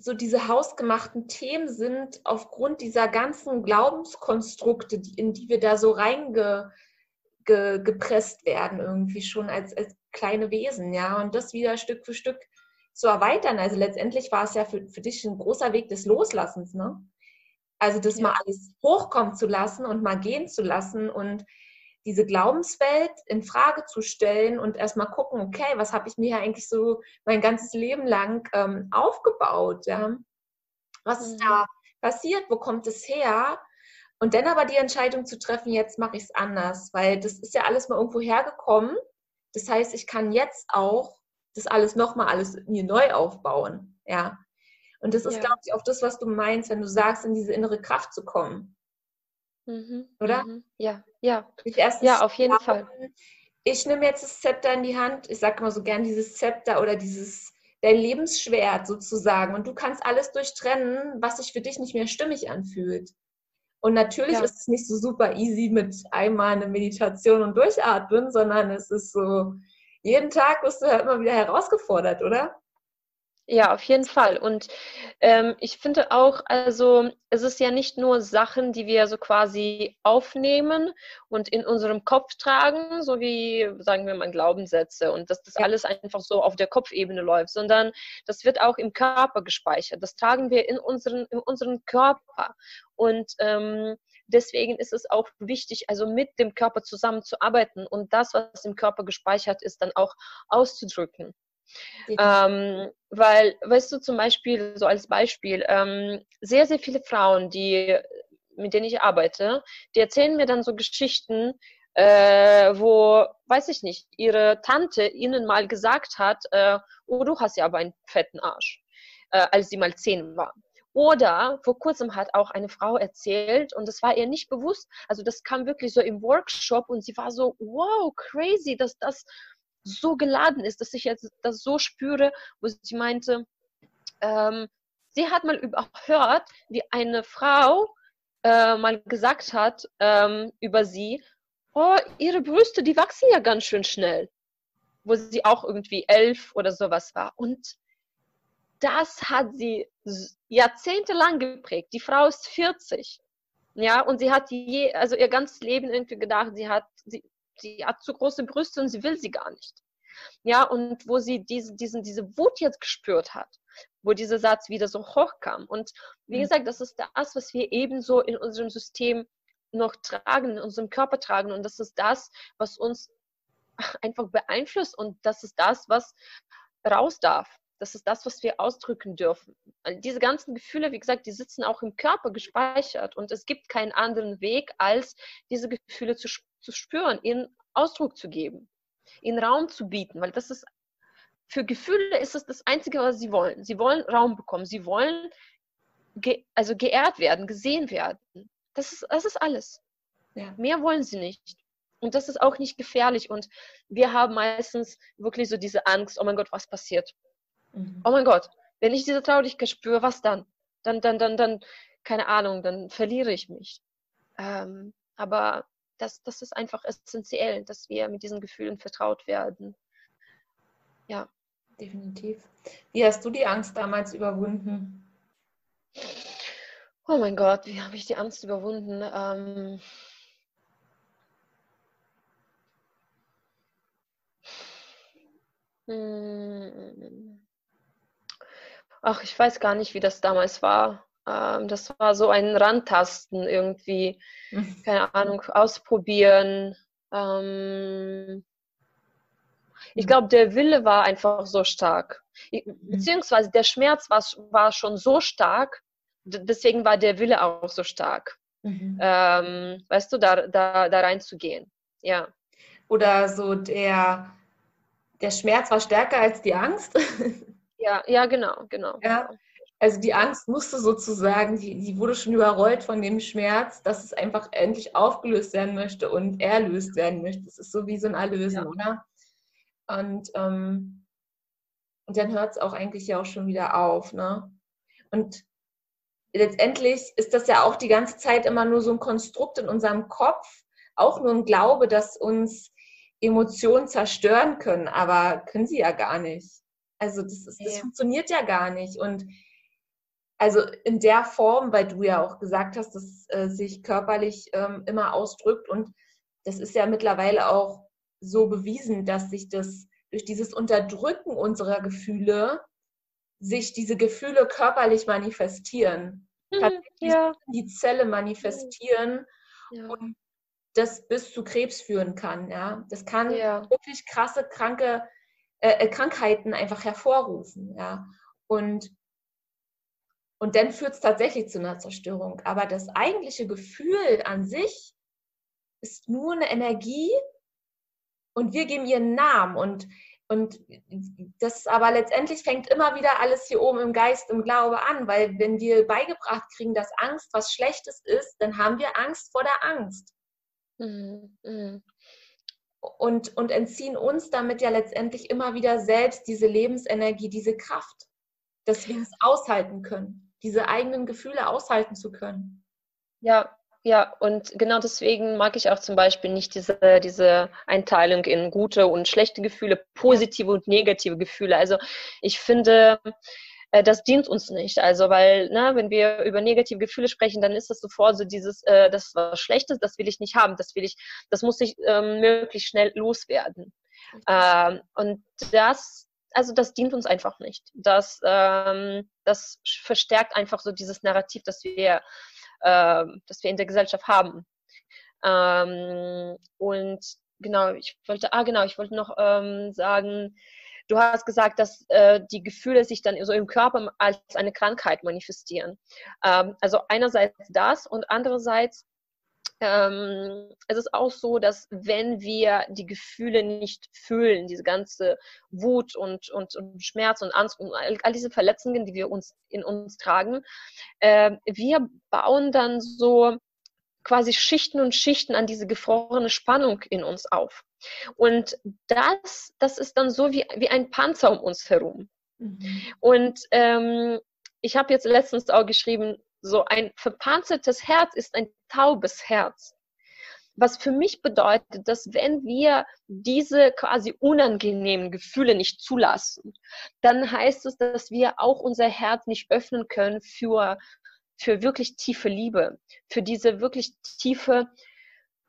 so diese hausgemachten Themen sind aufgrund dieser ganzen Glaubenskonstrukte, in die wir da so reingepresst werden, irgendwie schon als, als kleine Wesen, ja, und das wieder Stück für Stück zu erweitern. Also letztendlich war es ja für, für dich ein großer Weg des Loslassens, ne? Also das ja. mal alles hochkommen zu lassen und mal gehen zu lassen und diese Glaubenswelt in Frage zu stellen und erstmal gucken, okay, was habe ich mir hier eigentlich so mein ganzes Leben lang ähm, aufgebaut? Ja? Was ist mhm. da passiert? Wo kommt es her? Und dann aber die Entscheidung zu treffen, jetzt mache ich es anders, weil das ist ja alles mal irgendwo hergekommen. Das heißt, ich kann jetzt auch das alles nochmal alles mir neu aufbauen. Ja. Und das ist, ja. glaube ich, auch das, was du meinst, wenn du sagst, in diese innere Kraft zu kommen. Mhm, Oder? Mhm. Ja, ja. Ja, auf jeden Fall. Ich nehme jetzt das Zepter in die Hand. Ich sage immer so gern dieses Zepter oder dieses dein Lebensschwert sozusagen. Und du kannst alles durchtrennen, was sich für dich nicht mehr stimmig anfühlt. Und natürlich ja. ist es nicht so super easy mit einmal eine Meditation und Durchatmen, sondern es ist so, jeden Tag wirst du ja immer wieder herausgefordert, oder? Ja, auf jeden Fall. Und ähm, ich finde auch, also es ist ja nicht nur Sachen, die wir so quasi aufnehmen und in unserem Kopf tragen, so wie, sagen wir mal, Glaubenssätze und dass das alles einfach so auf der Kopfebene läuft, sondern das wird auch im Körper gespeichert. Das tragen wir in unseren, in unseren Körper. Und ähm, deswegen ist es auch wichtig, also mit dem Körper zusammenzuarbeiten und das, was im Körper gespeichert ist, dann auch auszudrücken. Ähm, weil, weißt du, zum Beispiel, so als Beispiel, ähm, sehr, sehr viele Frauen, die, mit denen ich arbeite, die erzählen mir dann so Geschichten, äh, wo, weiß ich nicht, ihre Tante ihnen mal gesagt hat, äh, oh, du hast ja aber einen fetten Arsch, äh, als sie mal zehn war. Oder vor kurzem hat auch eine Frau erzählt und das war ihr nicht bewusst. Also das kam wirklich so im Workshop und sie war so, wow, crazy, dass das so geladen ist, dass ich jetzt das so spüre, wo sie meinte, ähm, sie hat mal überhört, wie eine Frau äh, mal gesagt hat ähm, über sie, oh, ihre Brüste, die wachsen ja ganz schön schnell, wo sie auch irgendwie elf oder sowas war. Und das hat sie jahrzehntelang geprägt. Die Frau ist 40. Ja, und sie hat je, also ihr ganzes Leben irgendwie gedacht, sie hat, sie, sie hat zu große Brüste und sie will sie gar nicht. Ja, und wo sie diese, diesen, diese Wut jetzt gespürt hat, wo dieser Satz wieder so hochkam. Und wie mhm. gesagt, das ist das, was wir ebenso in unserem System noch tragen, in unserem Körper tragen. Und das ist das, was uns einfach beeinflusst und das ist das, was raus darf. Das ist das, was wir ausdrücken dürfen. Diese ganzen Gefühle, wie gesagt, die sitzen auch im Körper gespeichert und es gibt keinen anderen Weg, als diese Gefühle zu, zu spüren, ihnen Ausdruck zu geben, ihnen Raum zu bieten, weil das ist für Gefühle ist es das Einzige, was sie wollen. Sie wollen Raum bekommen. Sie wollen ge also geehrt werden, gesehen werden. Das ist, das ist alles. Ja. Mehr wollen sie nicht. Und das ist auch nicht gefährlich. Und wir haben meistens wirklich so diese Angst, oh mein Gott, was passiert? Mhm. Oh mein Gott, wenn ich diese Traurigkeit spüre, was dann? Dann, dann, dann, dann, keine Ahnung, dann verliere ich mich. Ähm, aber das, das ist einfach essentiell, dass wir mit diesen Gefühlen vertraut werden. Ja. Definitiv. Wie hast du die Angst damals überwunden? Oh mein Gott, wie habe ich die Angst überwunden? Ähm, hm. Ach, ich weiß gar nicht, wie das damals war. Ähm, das war so ein Randtasten irgendwie. Mhm. Keine Ahnung, ausprobieren. Ähm, ich mhm. glaube, der Wille war einfach so stark. Mhm. Beziehungsweise der Schmerz war, war schon so stark, deswegen war der Wille auch so stark. Mhm. Ähm, weißt du, da, da, da reinzugehen. Ja. Oder so der, der Schmerz war stärker als die Angst. ja, ja, genau, genau. Ja. Also die Angst musste sozusagen, die, die wurde schon überrollt von dem Schmerz, dass es einfach endlich aufgelöst werden möchte und erlöst werden möchte. Das ist so wie so ein Erlösen, ja. oder? Und, ähm, und dann hört es auch eigentlich ja auch schon wieder auf. Ne? Und letztendlich ist das ja auch die ganze Zeit immer nur so ein Konstrukt in unserem Kopf, auch nur ein Glaube, dass uns Emotionen zerstören können, aber können sie ja gar nicht. Also das, ist, das ja. funktioniert ja gar nicht. Und also in der Form, weil du ja auch gesagt hast, dass äh, sich körperlich ähm, immer ausdrückt und das ist ja mittlerweile auch so bewiesen, dass sich das durch dieses Unterdrücken unserer Gefühle sich diese Gefühle körperlich manifestieren. Mhm, ja. die Zelle manifestieren ja. und das bis zu Krebs führen kann. Ja? Das kann ja. wirklich krasse kranke äh, äh, Krankheiten einfach hervorrufen. Ja? Und, und dann führt es tatsächlich zu einer Zerstörung. Aber das eigentliche Gefühl an sich ist nur eine Energie, und wir geben ihr einen Namen und und das aber letztendlich fängt immer wieder alles hier oben im Geist, im Glaube an, weil wenn wir beigebracht kriegen, dass Angst was Schlechtes ist, dann haben wir Angst vor der Angst. Mhm. Mhm. Und, und entziehen uns damit ja letztendlich immer wieder selbst diese Lebensenergie, diese Kraft, dass wir es aushalten können, diese eigenen Gefühle aushalten zu können. Ja, ja, und genau deswegen mag ich auch zum Beispiel nicht diese, diese Einteilung in gute und schlechte Gefühle, positive und negative Gefühle. Also ich finde, äh, das dient uns nicht. Also weil, ne, wenn wir über negative Gefühle sprechen, dann ist das sofort so dieses, äh, das was Schlechtes, das will ich nicht haben, das will ich, das muss ich ähm, möglichst schnell loswerden. Ähm, und das, also das dient uns einfach nicht. Das, ähm, das verstärkt einfach so dieses Narrativ, dass wir äh, das wir in der Gesellschaft haben. Ähm, und genau, ich wollte, ah genau, ich wollte noch ähm, sagen, du hast gesagt, dass äh, die Gefühle sich dann so im Körper als eine Krankheit manifestieren. Ähm, also einerseits das und andererseits ähm, es ist auch so, dass wenn wir die Gefühle nicht fühlen, diese ganze Wut und, und, und Schmerz und Angst und all, all, diese Verletzungen, die wir uns in uns tragen, äh, wir bauen dann so quasi Schichten und Schichten an diese gefrorene Spannung in uns auf. Und das, das ist dann so wie, wie ein Panzer um uns herum. Mhm. Und ähm, ich habe jetzt letztens auch geschrieben, so ein verpanzertes Herz ist ein taubes Herz. Was für mich bedeutet, dass wenn wir diese quasi unangenehmen Gefühle nicht zulassen, dann heißt es, dass wir auch unser Herz nicht öffnen können für, für wirklich tiefe Liebe, für diese wirklich tiefe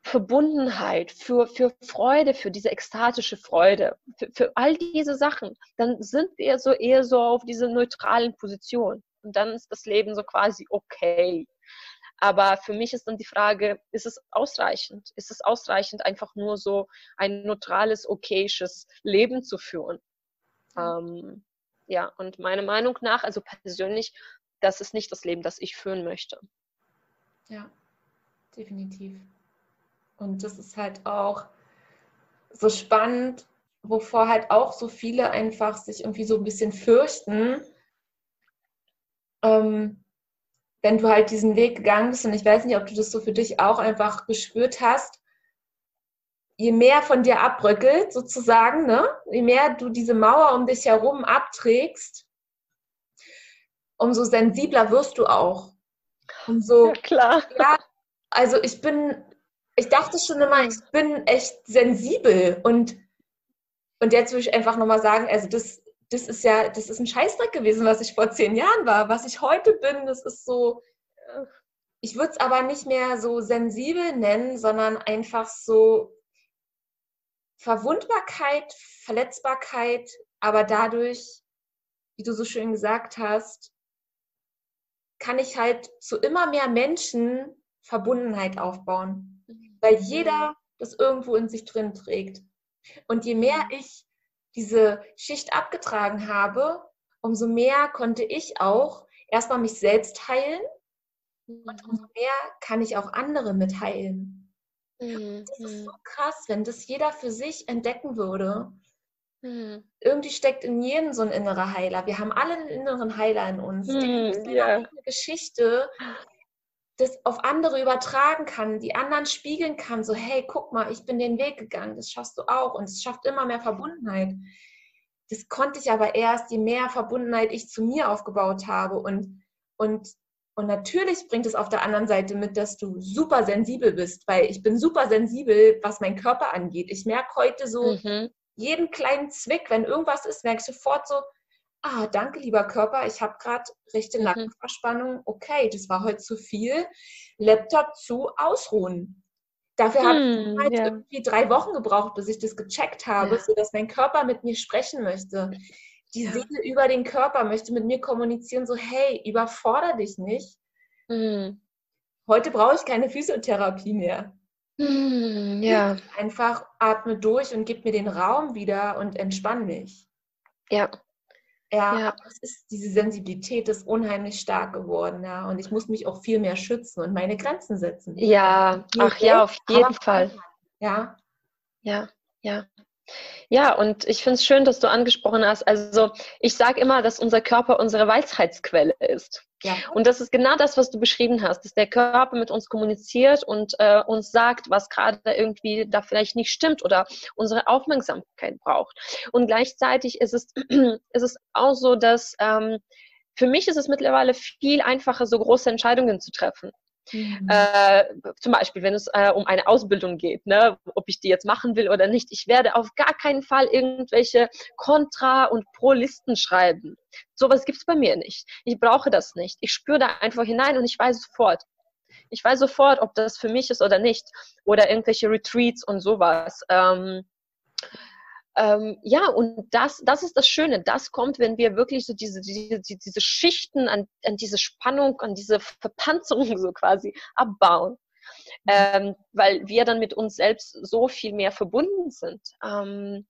Verbundenheit, für, für Freude, für diese ekstatische Freude, für, für all diese Sachen, dann sind wir so eher so auf diese neutralen Position. Und dann ist das Leben so quasi okay. Aber für mich ist dann die Frage, ist es ausreichend? Ist es ausreichend, einfach nur so ein neutrales, okayisches Leben zu führen? Ähm, ja, und meiner Meinung nach, also persönlich, das ist nicht das Leben, das ich führen möchte. Ja, definitiv. Und das ist halt auch so spannend, wovor halt auch so viele einfach sich irgendwie so ein bisschen fürchten, ähm, wenn du halt diesen Weg gegangen bist. Und ich weiß nicht, ob du das so für dich auch einfach gespürt hast. Je mehr von dir abbröckelt, sozusagen, ne? je mehr du diese Mauer um dich herum abträgst, umso sensibler wirst du auch. Umso, ja, klar. Ja, also ich bin, ich dachte schon immer, ich bin echt sensibel und, und jetzt würde ich einfach nochmal sagen, also das, das ist ja, das ist ein Scheißdreck gewesen, was ich vor zehn Jahren war. Was ich heute bin, das ist so, ich würde es aber nicht mehr so sensibel nennen, sondern einfach so Verwundbarkeit, Verletzbarkeit, aber dadurch, wie du so schön gesagt hast, kann ich halt zu immer mehr Menschen Verbundenheit aufbauen, weil jeder das irgendwo in sich drin trägt. Und je mehr ich diese Schicht abgetragen habe, umso mehr konnte ich auch erstmal mich selbst heilen und umso mehr kann ich auch andere mit heilen. Mhm. Das ist so krass, wenn das jeder für sich entdecken würde. Mhm. Irgendwie steckt in jedem so ein innerer Heiler. Wir haben alle einen inneren Heiler in uns. Mhm, die yeah. eine Geschichte, das auf andere übertragen kann, die anderen spiegeln kann, so hey, guck mal, ich bin den Weg gegangen, das schaffst du auch und es schafft immer mehr Verbundenheit. Das konnte ich aber erst, je mehr Verbundenheit ich zu mir aufgebaut habe und, und, und natürlich bringt es auf der anderen Seite mit, dass du super sensibel bist, weil ich bin super sensibel, was mein Körper angeht. Ich merke heute so mhm. jeden kleinen Zwick, wenn irgendwas ist, merke ich sofort so, ah, danke, lieber Körper, ich habe gerade rechte mhm. Nackenverspannung. Okay, das war heute zu viel. Laptop zu, ausruhen. Dafür habe hm, ich halt ja. irgendwie drei Wochen gebraucht, bis ich das gecheckt habe, ja. sodass mein Körper mit mir sprechen möchte. Die ja. Seele über den Körper möchte mit mir kommunizieren, so hey, überfordere dich nicht. Hm. Heute brauche ich keine Physiotherapie mehr. Hm, ja. Einfach atme durch und gib mir den Raum wieder und entspann mich. Ja. Ja, ja. Es ist, diese Sensibilität ist unheimlich stark geworden, ja. Und ich muss mich auch viel mehr schützen und meine Grenzen setzen. Ja, ach ja, auf jeden Fall. Ja. Ja, ja. Ja, und ich finde es schön, dass du angesprochen hast. Also ich sage immer, dass unser Körper unsere Weisheitsquelle ist. Ja. Und das ist genau das, was du beschrieben hast, dass der Körper mit uns kommuniziert und äh, uns sagt, was gerade irgendwie da vielleicht nicht stimmt oder unsere Aufmerksamkeit braucht. Und gleichzeitig ist es, ist es auch so, dass ähm, für mich ist es mittlerweile viel einfacher, so große Entscheidungen zu treffen. Mhm. Äh, zum Beispiel, wenn es äh, um eine Ausbildung geht, ne, ob ich die jetzt machen will oder nicht. Ich werde auf gar keinen Fall irgendwelche Kontra- und Pro-Listen schreiben. Sowas gibt es bei mir nicht. Ich brauche das nicht. Ich spüre da einfach hinein und ich weiß sofort. Ich weiß sofort, ob das für mich ist oder nicht. Oder irgendwelche Retreats und sowas. Ähm, ähm, ja, und das, das ist das Schöne. Das kommt, wenn wir wirklich so diese, diese, diese Schichten an, an diese Spannung, an diese Verpanzerung so quasi abbauen. Mhm. Ähm, weil wir dann mit uns selbst so viel mehr verbunden sind. Ähm,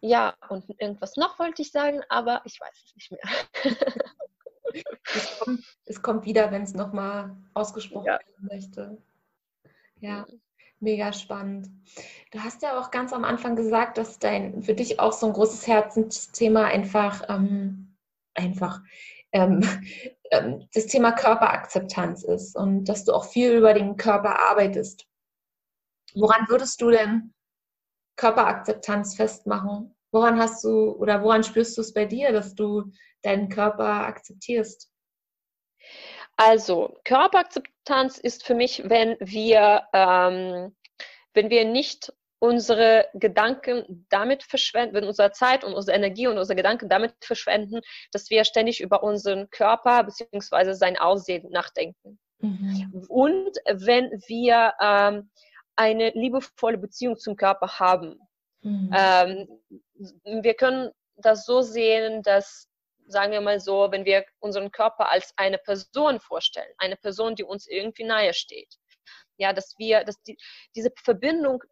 ja, und irgendwas noch wollte ich sagen, aber ich weiß es nicht mehr. es, kommt, es kommt wieder, wenn es nochmal ausgesprochen ja. werden möchte. Ja. Mega spannend. Du hast ja auch ganz am Anfang gesagt, dass dein für dich auch so ein großes Herzensthema einfach, ähm, einfach ähm, ähm, das Thema Körperakzeptanz ist und dass du auch viel über den Körper arbeitest. Woran würdest du denn Körperakzeptanz festmachen? Woran hast du oder woran spürst du es bei dir, dass du deinen Körper akzeptierst? Also, Körperakzeptanz ist für mich, wenn wir, ähm, wenn wir nicht unsere Gedanken damit verschwenden, wenn unsere Zeit und unsere Energie und unsere Gedanken damit verschwenden, dass wir ständig über unseren Körper bzw. sein Aussehen nachdenken. Mhm. Und wenn wir ähm, eine liebevolle Beziehung zum Körper haben. Mhm. Ähm, wir können das so sehen, dass sagen wir mal so, wenn wir unseren Körper als eine Person vorstellen, eine Person, die uns irgendwie nahe steht. Ja, dass wir, dass die, diese Verbindung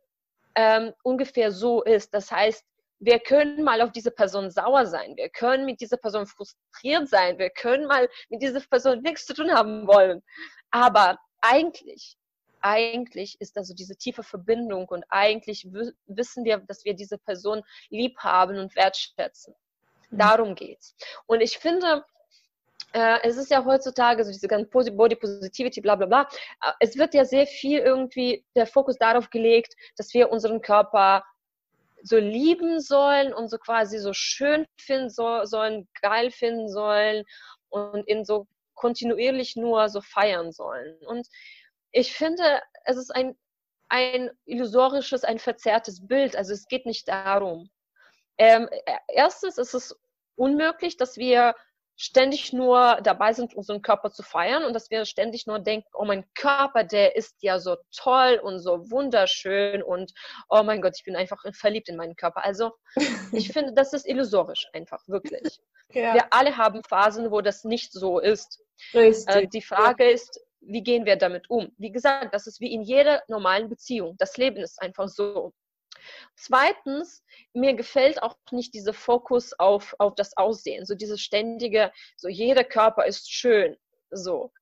ähm, ungefähr so ist. Das heißt, wir können mal auf diese Person sauer sein, wir können mit dieser Person frustriert sein, wir können mal mit dieser Person nichts zu tun haben wollen. Aber eigentlich, eigentlich ist also diese tiefe Verbindung und eigentlich wissen wir, dass wir diese Person lieb haben und wertschätzen. Mhm. Darum geht's. Und ich finde, äh, es ist ja heutzutage so diese ganze Body Positivity, bla bla bla. Äh, es wird ja sehr viel irgendwie der Fokus darauf gelegt, dass wir unseren Körper so lieben sollen und so quasi so schön finden so, sollen, geil finden sollen und ihn so kontinuierlich nur so feiern sollen. Und ich finde, es ist ein, ein illusorisches, ein verzerrtes Bild. Also es geht nicht darum. Ähm, erstens ist es unmöglich, dass wir ständig nur dabei sind, unseren Körper zu feiern und dass wir ständig nur denken, oh mein Körper, der ist ja so toll und so wunderschön und oh mein Gott, ich bin einfach verliebt in meinen Körper. Also ich finde, das ist illusorisch einfach, wirklich. Ja. Wir alle haben Phasen, wo das nicht so ist. Äh, die Frage ja. ist, wie gehen wir damit um? Wie gesagt, das ist wie in jeder normalen Beziehung. Das Leben ist einfach so. Zweitens, mir gefällt auch nicht dieser Fokus auf, auf das Aussehen, so dieses ständige, so jeder Körper ist schön, so.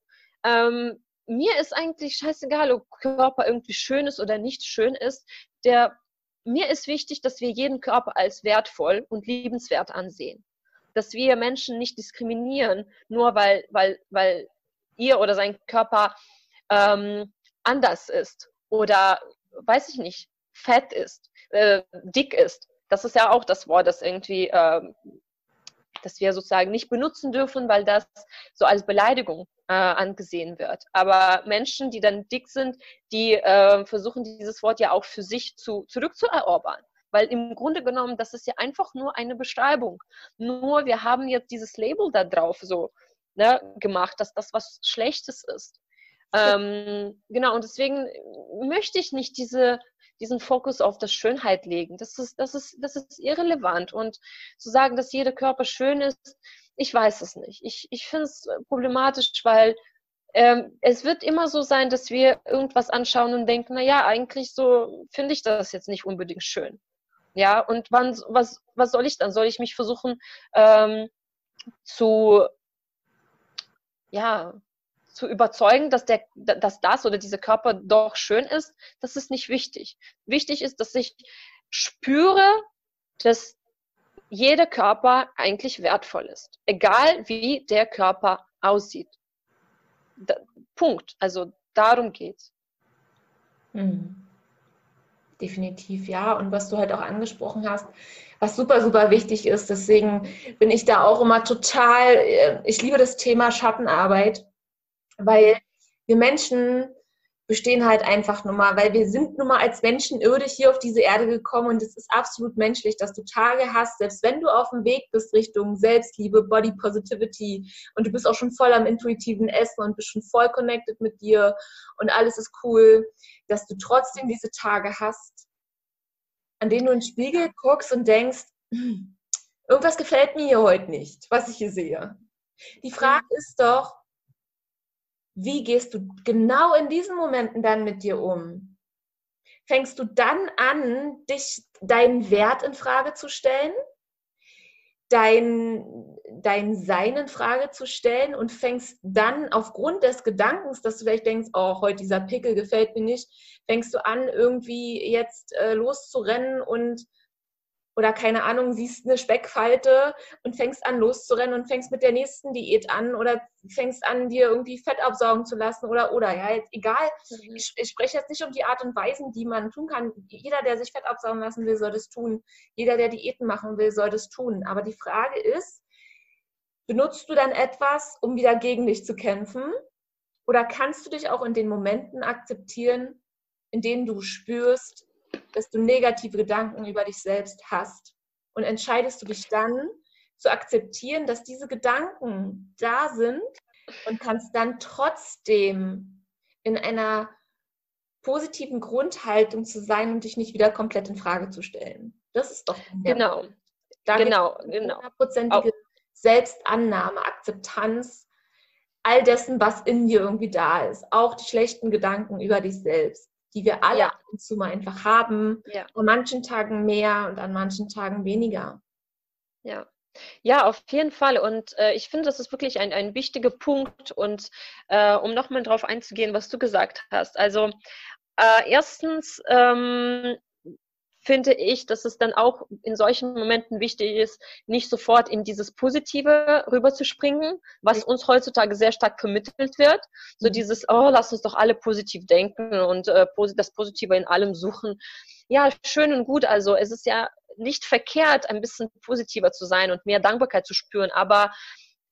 Ähm, mir ist eigentlich scheißegal, ob Körper irgendwie schön ist oder nicht schön ist. Der, mir ist wichtig, dass wir jeden Körper als wertvoll und liebenswert ansehen. Dass wir Menschen nicht diskriminieren, nur weil, weil, weil ihr oder sein Körper ähm, anders ist oder, weiß ich nicht, fett ist, äh, dick ist. Das ist ja auch das Wort, das irgendwie, äh, das wir sozusagen nicht benutzen dürfen, weil das so als Beleidigung äh, angesehen wird. Aber Menschen, die dann dick sind, die äh, versuchen dieses Wort ja auch für sich zu, zurückzuerobern. Weil im Grunde genommen, das ist ja einfach nur eine Beschreibung. Nur wir haben jetzt dieses Label da drauf so ne, gemacht, dass das was Schlechtes ist. Ähm, genau, und deswegen möchte ich nicht diese diesen Fokus auf das Schönheit legen. Das ist, das ist, das ist irrelevant. Und zu sagen, dass jeder Körper schön ist, ich weiß es nicht. Ich, ich finde es problematisch, weil ähm, es wird immer so sein, dass wir irgendwas anschauen und denken, na ja, eigentlich so finde ich das jetzt nicht unbedingt schön. Ja, und wann, was, was soll ich dann? Soll ich mich versuchen ähm, zu, ja, zu überzeugen, dass, der, dass das oder dieser Körper doch schön ist, das ist nicht wichtig. Wichtig ist, dass ich spüre, dass jeder Körper eigentlich wertvoll ist, egal wie der Körper aussieht. Da, Punkt. Also darum geht's. Mhm. Definitiv, ja. Und was du halt auch angesprochen hast, was super, super wichtig ist, deswegen bin ich da auch immer total, äh, ich liebe das Thema Schattenarbeit, weil wir Menschen bestehen halt einfach nur mal, weil wir sind nun mal als Menschen irdisch hier auf diese Erde gekommen und es ist absolut menschlich, dass du Tage hast, selbst wenn du auf dem Weg bist Richtung Selbstliebe, Body Positivity und du bist auch schon voll am intuitiven Essen und bist schon voll connected mit dir und alles ist cool, dass du trotzdem diese Tage hast, an denen du in den Spiegel guckst und denkst, hm, irgendwas gefällt mir hier heute nicht, was ich hier sehe. Die Frage ist doch, wie gehst du genau in diesen Momenten dann mit dir um? Fängst du dann an, dich deinen Wert in Frage zu stellen? Dein, dein Sein in Frage zu stellen und fängst dann aufgrund des Gedankens, dass du vielleicht denkst, oh, heute dieser Pickel gefällt mir nicht, fängst du an, irgendwie jetzt äh, loszurennen und oder keine Ahnung, siehst eine Speckfalte und fängst an loszurennen und fängst mit der nächsten Diät an oder fängst an, dir irgendwie Fett absaugen zu lassen oder oder. Ja, jetzt egal. Mhm. Ich, ich, spreche jetzt nicht um die Art und Weisen, die man tun kann. Jeder, der sich Fett absaugen lassen will, soll das tun. Jeder, der Diäten machen will, soll das tun. Aber die Frage ist, benutzt du dann etwas, um wieder gegen dich zu kämpfen? Oder kannst du dich auch in den Momenten akzeptieren, in denen du spürst, dass du negative Gedanken über dich selbst hast. Und entscheidest du dich dann zu akzeptieren, dass diese Gedanken da sind und kannst dann trotzdem in einer positiven Grundhaltung zu sein und dich nicht wieder komplett in Frage zu stellen. Das ist doch genau. Da genau, genau. Hundertprozentige Selbstannahme, Akzeptanz all dessen, was in dir irgendwie da ist. Auch die schlechten Gedanken über dich selbst die wir alle ja. ab und zu mal einfach haben. Ja. An manchen Tagen mehr und an manchen Tagen weniger. Ja. Ja, auf jeden Fall. Und äh, ich finde, das ist wirklich ein, ein wichtiger Punkt. Und äh, um nochmal darauf einzugehen, was du gesagt hast. Also äh, erstens ähm, finde ich, dass es dann auch in solchen Momenten wichtig ist, nicht sofort in dieses Positive rüberzuspringen, was uns heutzutage sehr stark vermittelt wird. So mhm. dieses, oh, lass uns doch alle positiv denken und äh, das Positive in allem suchen. Ja, schön und gut. Also es ist ja nicht verkehrt, ein bisschen positiver zu sein und mehr Dankbarkeit zu spüren, aber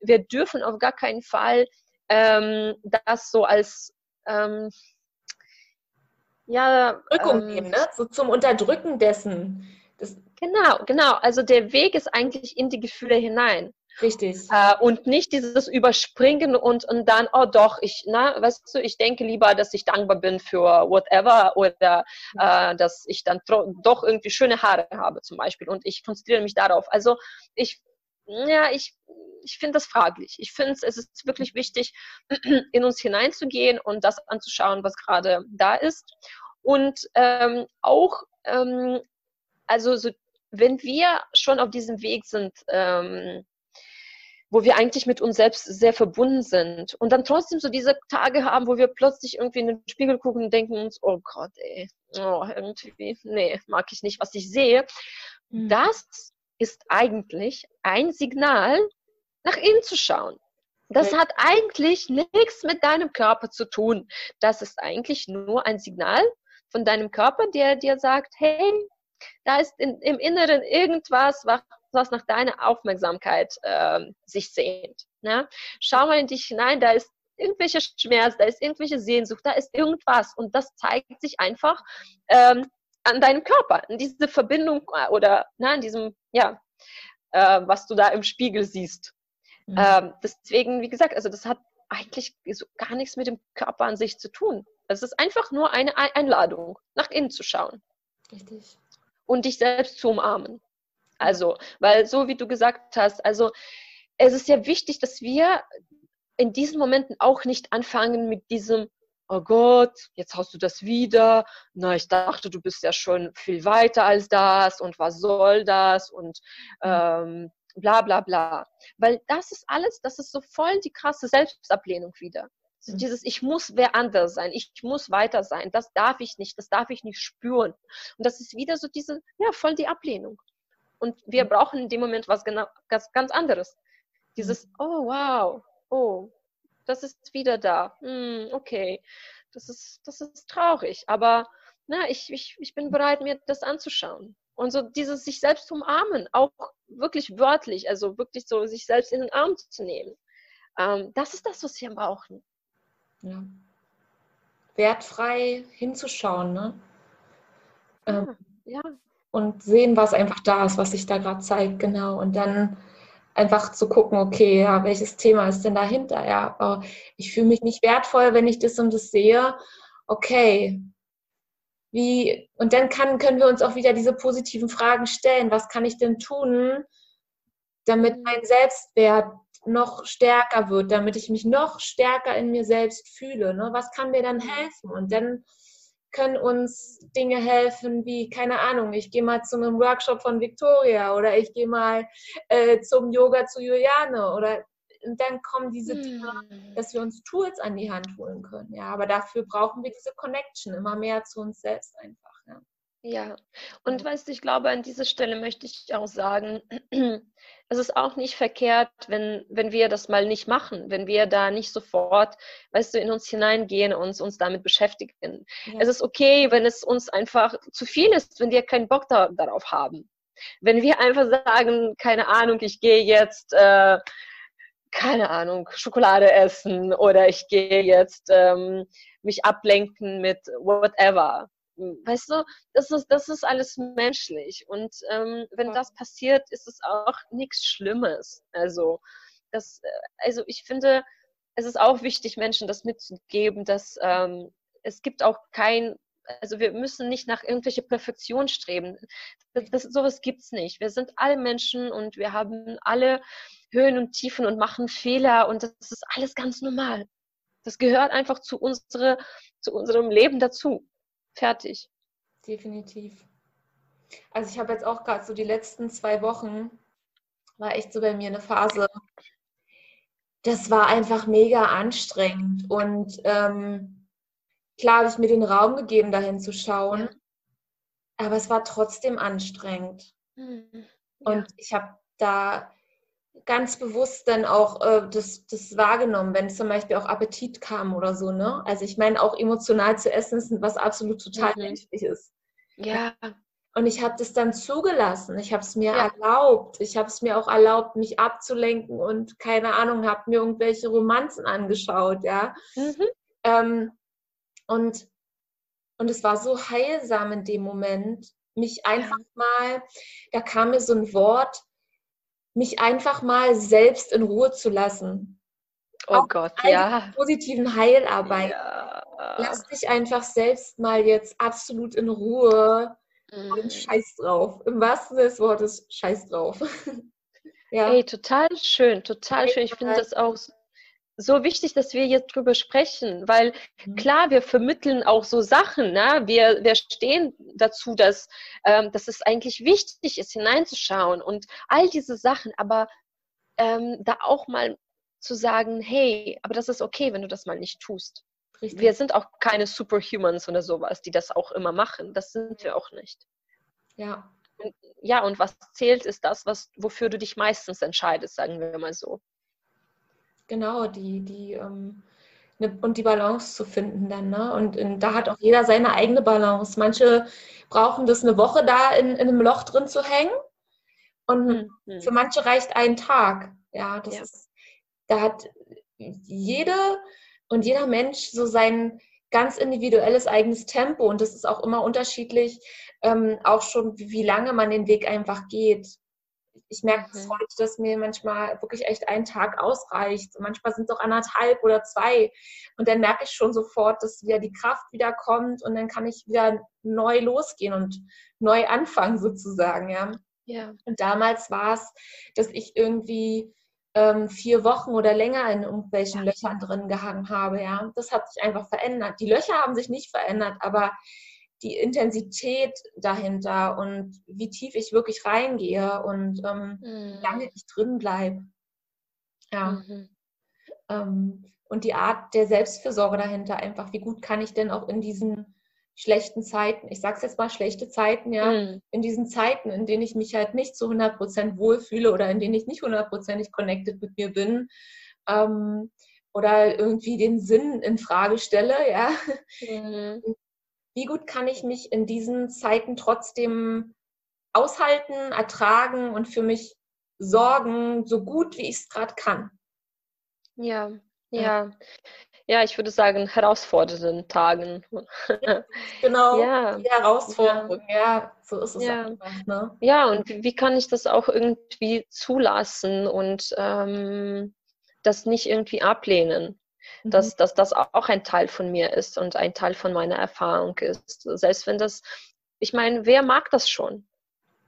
wir dürfen auf gar keinen Fall ähm, das so als ähm, ja, Drückung ähm, nehmen, ne? so zum Unterdrücken dessen. Das genau, genau. Also der Weg ist eigentlich in die Gefühle hinein. Richtig. Äh, und nicht dieses Überspringen und, und dann, oh doch, ich, na, weißt du, ich denke lieber, dass ich dankbar bin für whatever oder äh, dass ich dann doch irgendwie schöne Haare habe zum Beispiel und ich konzentriere mich darauf. Also ich, ja, ich, ich finde das fraglich. Ich finde es ist wirklich wichtig, in uns hineinzugehen und das anzuschauen, was gerade da ist. Und ähm, auch, ähm, also so, wenn wir schon auf diesem Weg sind, ähm, wo wir eigentlich mit uns selbst sehr verbunden sind und dann trotzdem so diese Tage haben, wo wir plötzlich irgendwie in den Spiegel gucken und denken uns, oh Gott, ey, oh, irgendwie, nee, mag ich nicht, was ich sehe. Mhm. Das ist eigentlich ein Signal, nach innen zu schauen. Das hat eigentlich nichts mit deinem Körper zu tun. Das ist eigentlich nur ein Signal von deinem Körper, der dir sagt, hey, da ist in, im Inneren irgendwas, was, was nach deiner Aufmerksamkeit äh, sich sehnt. Ne? Schau mal in dich hinein, da ist irgendwelche Schmerz, da ist irgendwelche Sehnsucht, da ist irgendwas und das zeigt sich einfach ähm, an deinem Körper, in diese Verbindung äh, oder na, in diesem, ja, äh, was du da im Spiegel siehst. Mhm. Ähm, deswegen, wie gesagt, also das hat eigentlich so gar nichts mit dem Körper an sich zu tun. Es ist einfach nur eine Einladung, nach innen zu schauen. Richtig. Und dich selbst zu umarmen. Also, weil so wie du gesagt hast, also es ist ja wichtig, dass wir in diesen Momenten auch nicht anfangen mit diesem, oh Gott, jetzt hast du das wieder. Na, ich dachte, du bist ja schon viel weiter als das und was soll das und mhm. ähm, bla bla bla. Weil das ist alles, das ist so voll die krasse Selbstablehnung wieder. So mhm. dieses, ich muss wer anders sein, ich muss weiter sein, das darf ich nicht, das darf ich nicht spüren. Und das ist wieder so diese, ja, voll die Ablehnung. Und wir mhm. brauchen in dem Moment was genau, ganz, ganz anderes. Dieses, oh wow, oh, das ist wieder da. Hm, okay, das ist, das ist traurig, aber na, ich, ich, ich bin bereit, mir das anzuschauen. Und so dieses sich selbst umarmen, auch wirklich wörtlich, also wirklich so sich selbst in den Arm zu nehmen. Ähm, das ist das, was wir brauchen. Ja. Wertfrei hinzuschauen, ne? Ähm, ja. Und sehen, was einfach da ist, was sich da gerade zeigt, genau. Und dann einfach zu gucken, okay, ja, welches Thema ist denn dahinter? Ja, ich fühle mich nicht wertvoll, wenn ich das und das sehe. Okay, wie, und dann kann, können wir uns auch wieder diese positiven Fragen stellen. Was kann ich denn tun, damit mein Selbstwert noch stärker wird, damit ich mich noch stärker in mir selbst fühle? Ne? Was kann mir dann helfen? Und dann können uns Dinge helfen wie, keine Ahnung, ich gehe mal zu einem Workshop von Victoria oder ich gehe mal äh, zum Yoga zu Juliane oder und dann kommen diese Dinge, hm. dass wir uns Tools an die Hand holen können. Ja, aber dafür brauchen wir diese Connection immer mehr zu uns selbst einfach. Ja. Und weißt du, ich glaube, an dieser Stelle möchte ich auch sagen, es ist auch nicht verkehrt, wenn, wenn wir das mal nicht machen, wenn wir da nicht sofort, weißt du, in uns hineingehen und uns damit beschäftigen. Ja. Es ist okay, wenn es uns einfach zu viel ist, wenn wir keinen Bock da, darauf haben. Wenn wir einfach sagen, keine Ahnung, ich gehe jetzt, äh, keine Ahnung, Schokolade essen oder ich gehe jetzt ähm, mich ablenken mit whatever weißt du, das ist, das ist alles menschlich. Und ähm, wenn das passiert, ist es auch nichts Schlimmes. Also, das, äh, also ich finde, es ist auch wichtig, Menschen das mitzugeben, dass ähm, es gibt auch kein, also wir müssen nicht nach irgendwelche Perfektion streben. Das, das, sowas gibt's nicht. Wir sind alle Menschen und wir haben alle Höhen und Tiefen und machen Fehler und das ist alles ganz normal. Das gehört einfach zu, unsere, zu unserem Leben dazu. Fertig. Definitiv. Also ich habe jetzt auch gerade so die letzten zwei Wochen, war echt so bei mir eine Phase, das war einfach mega anstrengend. Und ähm, klar habe ich mir den Raum gegeben, dahin zu schauen, ja. aber es war trotzdem anstrengend. Mhm. Ja. Und ich habe da ganz bewusst dann auch äh, das, das wahrgenommen, wenn zum Beispiel auch Appetit kam oder so. Ne? Also ich meine, auch emotional zu essen ist was absolut total mhm. menschlich ist. Ja. Und ich habe das dann zugelassen. Ich habe es mir ja. erlaubt. Ich habe es mir auch erlaubt, mich abzulenken und keine Ahnung, habe mir irgendwelche Romanzen angeschaut, ja. Mhm. Ähm, und, und es war so heilsam in dem Moment, mich einfach mal, da kam mir so ein Wort, mich einfach mal selbst in Ruhe zu lassen. Oh auch Gott, ja. Positiven Heilarbeit. Ja. Lass dich einfach selbst mal jetzt absolut in Ruhe Mhm. Scheiß drauf. Im wahrsten Sinne des Wortes, scheiß drauf. ja. Ey, total schön, total schön. Ich finde das auch so wichtig, dass wir jetzt drüber sprechen, weil mhm. klar, wir vermitteln auch so Sachen, ne? wir, wir stehen dazu, dass, ähm, dass es eigentlich wichtig ist, hineinzuschauen und all diese Sachen, aber ähm, da auch mal zu sagen, hey, aber das ist okay, wenn du das mal nicht tust. Richtig. Wir sind auch keine Superhumans oder sowas, die das auch immer machen. Das sind wir auch nicht. Ja. Und, ja, und was zählt, ist das, was, wofür du dich meistens entscheidest, sagen wir mal so. Genau, die, die, ähm, ne, und die Balance zu finden dann, ne? Und in, da hat auch jeder seine eigene Balance. Manche brauchen das eine Woche da in, in einem Loch drin zu hängen. Und mhm. für manche reicht ein Tag. Ja, das ja. ist, da hat jede und jeder Mensch so sein ganz individuelles eigenes Tempo und das ist auch immer unterschiedlich, ähm, auch schon wie, wie, lange man den Weg einfach geht. Ich merke mhm. heute, dass mir manchmal wirklich echt ein Tag ausreicht. Manchmal sind es auch anderthalb oder zwei. Und dann merke ich schon sofort, dass wieder die Kraft wieder kommt und dann kann ich wieder neu losgehen und neu anfangen sozusagen, ja. Ja. Und damals war es, dass ich irgendwie ähm, vier Wochen oder länger in irgendwelchen ja. Löchern drin gehangen habe. Ja, das hat sich einfach verändert. Die Löcher haben sich nicht verändert, aber die Intensität dahinter und wie tief ich wirklich reingehe und ähm, mhm. lange ich drin bleibe. Ja. Mhm. Ähm, und die Art der Selbstfürsorge dahinter, einfach, wie gut kann ich denn auch in diesen schlechten Zeiten, ich sage es jetzt mal schlechte Zeiten, ja, mhm. in diesen Zeiten, in denen ich mich halt nicht zu 100% wohlfühle oder in denen ich nicht hundertprozentig connected mit mir bin ähm, oder irgendwie den Sinn in Frage stelle, ja. Mhm. Wie gut kann ich mich in diesen Zeiten trotzdem aushalten, ertragen und für mich sorgen, so gut wie ich es gerade kann? Ja, ja. ja. Ich würde sagen, herausfordernden Tagen. Genau, ja. die Herausforderung, ja. ja, so ist es ja. einfach. Ne? Ja, und wie, wie, kann ich das auch irgendwie zulassen und ähm, das nicht irgendwie ablehnen? Mhm. Dass, dass das auch ein Teil von mir ist und ein Teil von meiner Erfahrung ist. Selbst wenn das, ich meine, wer mag das schon?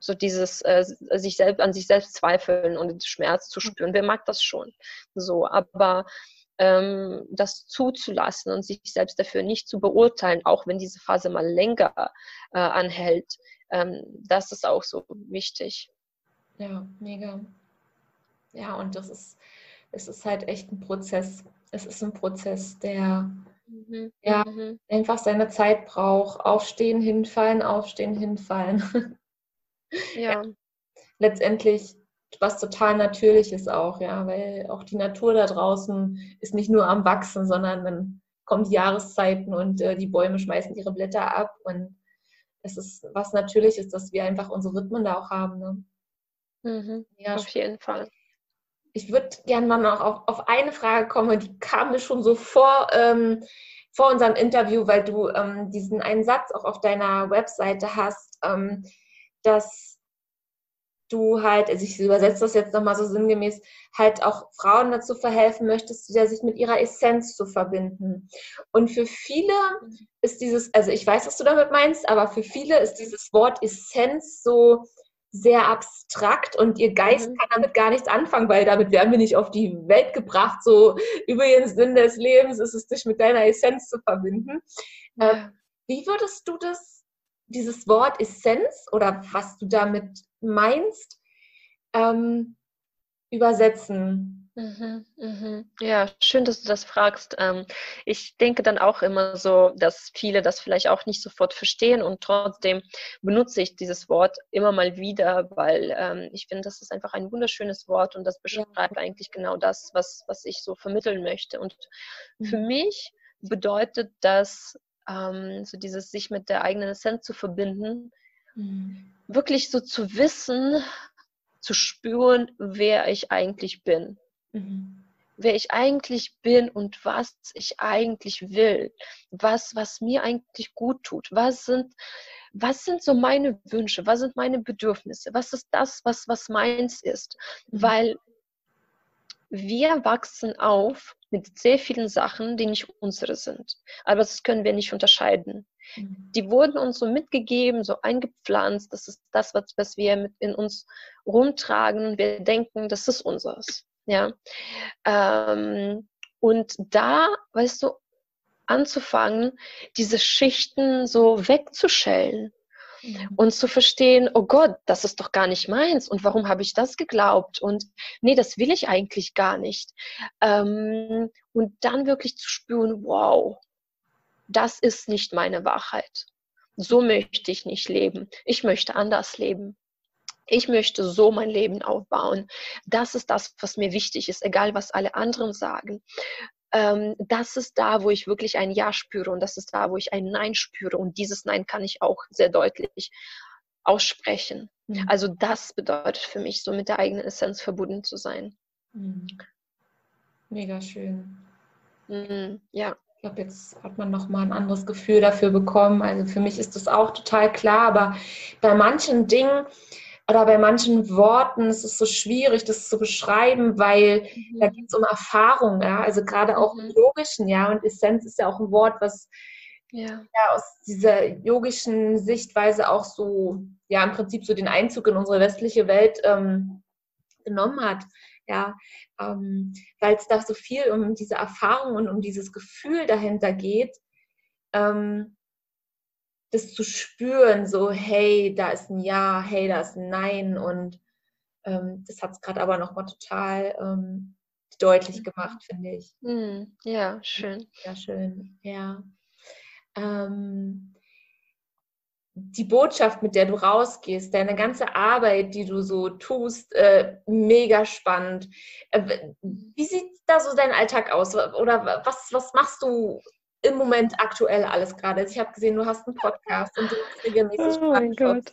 so dieses äh, sich selbst an sich selbst zweifeln und Schmerz zu spüren, wer mag das schon? So, aber ähm, das zuzulassen und sich selbst dafür nicht zu beurteilen, auch wenn diese Phase mal länger äh, anhält. Ähm, das ist auch so wichtig. Ja, mega. Ja, und das ist, es ist halt echt ein Prozess. Es ist ein Prozess, der mhm. ja mhm. einfach seine Zeit braucht. Aufstehen, hinfallen, aufstehen, hinfallen. ja. ja. Letztendlich was total Natürliches auch, ja, weil auch die Natur da draußen ist nicht nur am Wachsen, sondern dann kommen die Jahreszeiten und äh, die Bäume schmeißen ihre Blätter ab und es ist was Natürliches, dass wir einfach unsere Rhythmen da auch haben. Ne? Mhm, ja, auf jeden Fall. Ich würde gerne mal noch auf, auf, eine Frage kommen, die kam mir schon so vor, ähm, vor unserem Interview, weil du ähm, diesen einen Satz auch auf deiner Webseite hast, ähm, dass du halt, also ich übersetze das jetzt nochmal so sinngemäß, halt auch Frauen dazu verhelfen möchtest, wieder sich mit ihrer Essenz zu verbinden. Und für viele ist dieses, also ich weiß, was du damit meinst, aber für viele ist dieses Wort Essenz so sehr abstrakt und ihr Geist mhm. kann damit gar nichts anfangen, weil damit werden wir nicht auf die Welt gebracht. So übrigens Sinn des Lebens ist es, dich mit deiner Essenz zu verbinden. Ja. Wie würdest du das, dieses Wort Essenz oder was du damit meinst, ähm, übersetzen? Mhm, mhm. Ja, schön, dass du das fragst. Ähm, ich denke dann auch immer so, dass viele das vielleicht auch nicht sofort verstehen und trotzdem benutze ich dieses Wort immer mal wieder, weil ähm, ich finde, das ist einfach ein wunderschönes Wort und das beschreibt ja. eigentlich genau das, was, was ich so vermitteln möchte. Und mhm. für mich bedeutet das, ähm, so dieses sich mit der eigenen Essenz zu verbinden, mhm. wirklich so zu wissen, zu spüren, wer ich eigentlich bin. Mhm. Wer ich eigentlich bin und was ich eigentlich will, was, was mir eigentlich gut tut, was sind, was sind so meine Wünsche, was sind meine Bedürfnisse, was ist das, was, was meins ist. Mhm. Weil wir wachsen auf mit sehr vielen Sachen, die nicht unsere sind. Aber das können wir nicht unterscheiden. Mhm. Die wurden uns so mitgegeben, so eingepflanzt. Das ist das, was, was wir in uns rumtragen und wir denken, das ist unseres. Ja. Ähm, und da, weißt du, anzufangen, diese Schichten so wegzuschellen. Und zu verstehen, oh Gott, das ist doch gar nicht meins und warum habe ich das geglaubt und nee, das will ich eigentlich gar nicht. Ähm, und dann wirklich zu spüren, wow, das ist nicht meine Wahrheit. So möchte ich nicht leben. Ich möchte anders leben ich möchte so mein Leben aufbauen. Das ist das, was mir wichtig ist, egal was alle anderen sagen. Ähm, das ist da, wo ich wirklich ein Ja spüre und das ist da, wo ich ein Nein spüre. Und dieses Nein kann ich auch sehr deutlich aussprechen. Mhm. Also das bedeutet für mich, so mit der eigenen Essenz verbunden zu sein. Mhm. Mega schön. Mhm, ja. Ich glaube, jetzt hat man noch mal ein anderes Gefühl dafür bekommen. Also für mich ist das auch total klar, aber bei manchen Dingen, oder bei manchen Worten ist es so schwierig, das zu beschreiben, weil mhm. da geht es um Erfahrung, ja, also gerade auch mhm. im Yogischen, ja, und Essenz ist ja auch ein Wort, was ja. ja. aus dieser yogischen Sichtweise auch so, ja, im Prinzip so den Einzug in unsere westliche Welt ähm, genommen hat, ja, ähm, weil es da so viel um diese Erfahrung und um dieses Gefühl dahinter geht, ähm, das zu spüren, so hey, da ist ein Ja, hey, da ist ein Nein und ähm, das hat es gerade aber nochmal total ähm, deutlich gemacht, finde ich. Hm, ja, schön. Ja, schön, ja. Ähm, die Botschaft, mit der du rausgehst, deine ganze Arbeit, die du so tust, äh, mega spannend. Äh, wie sieht da so dein Alltag aus? Oder was, was machst du im Moment aktuell alles gerade. Also ich habe gesehen, du hast einen Podcast und du machst regelmäßig Oh mein Gott.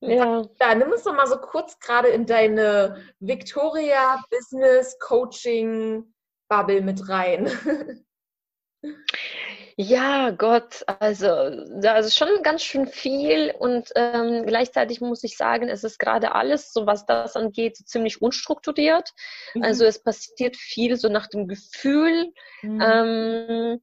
Ja. Da, nimm uns doch mal so kurz gerade in deine Victoria Business Coaching Bubble mit rein. Ja, Gott, also da ist schon ganz schön viel und ähm, gleichzeitig muss ich sagen, es ist gerade alles, so was das angeht, ziemlich unstrukturiert. Mhm. Also es passiert viel so nach dem Gefühl. Mhm. Ähm,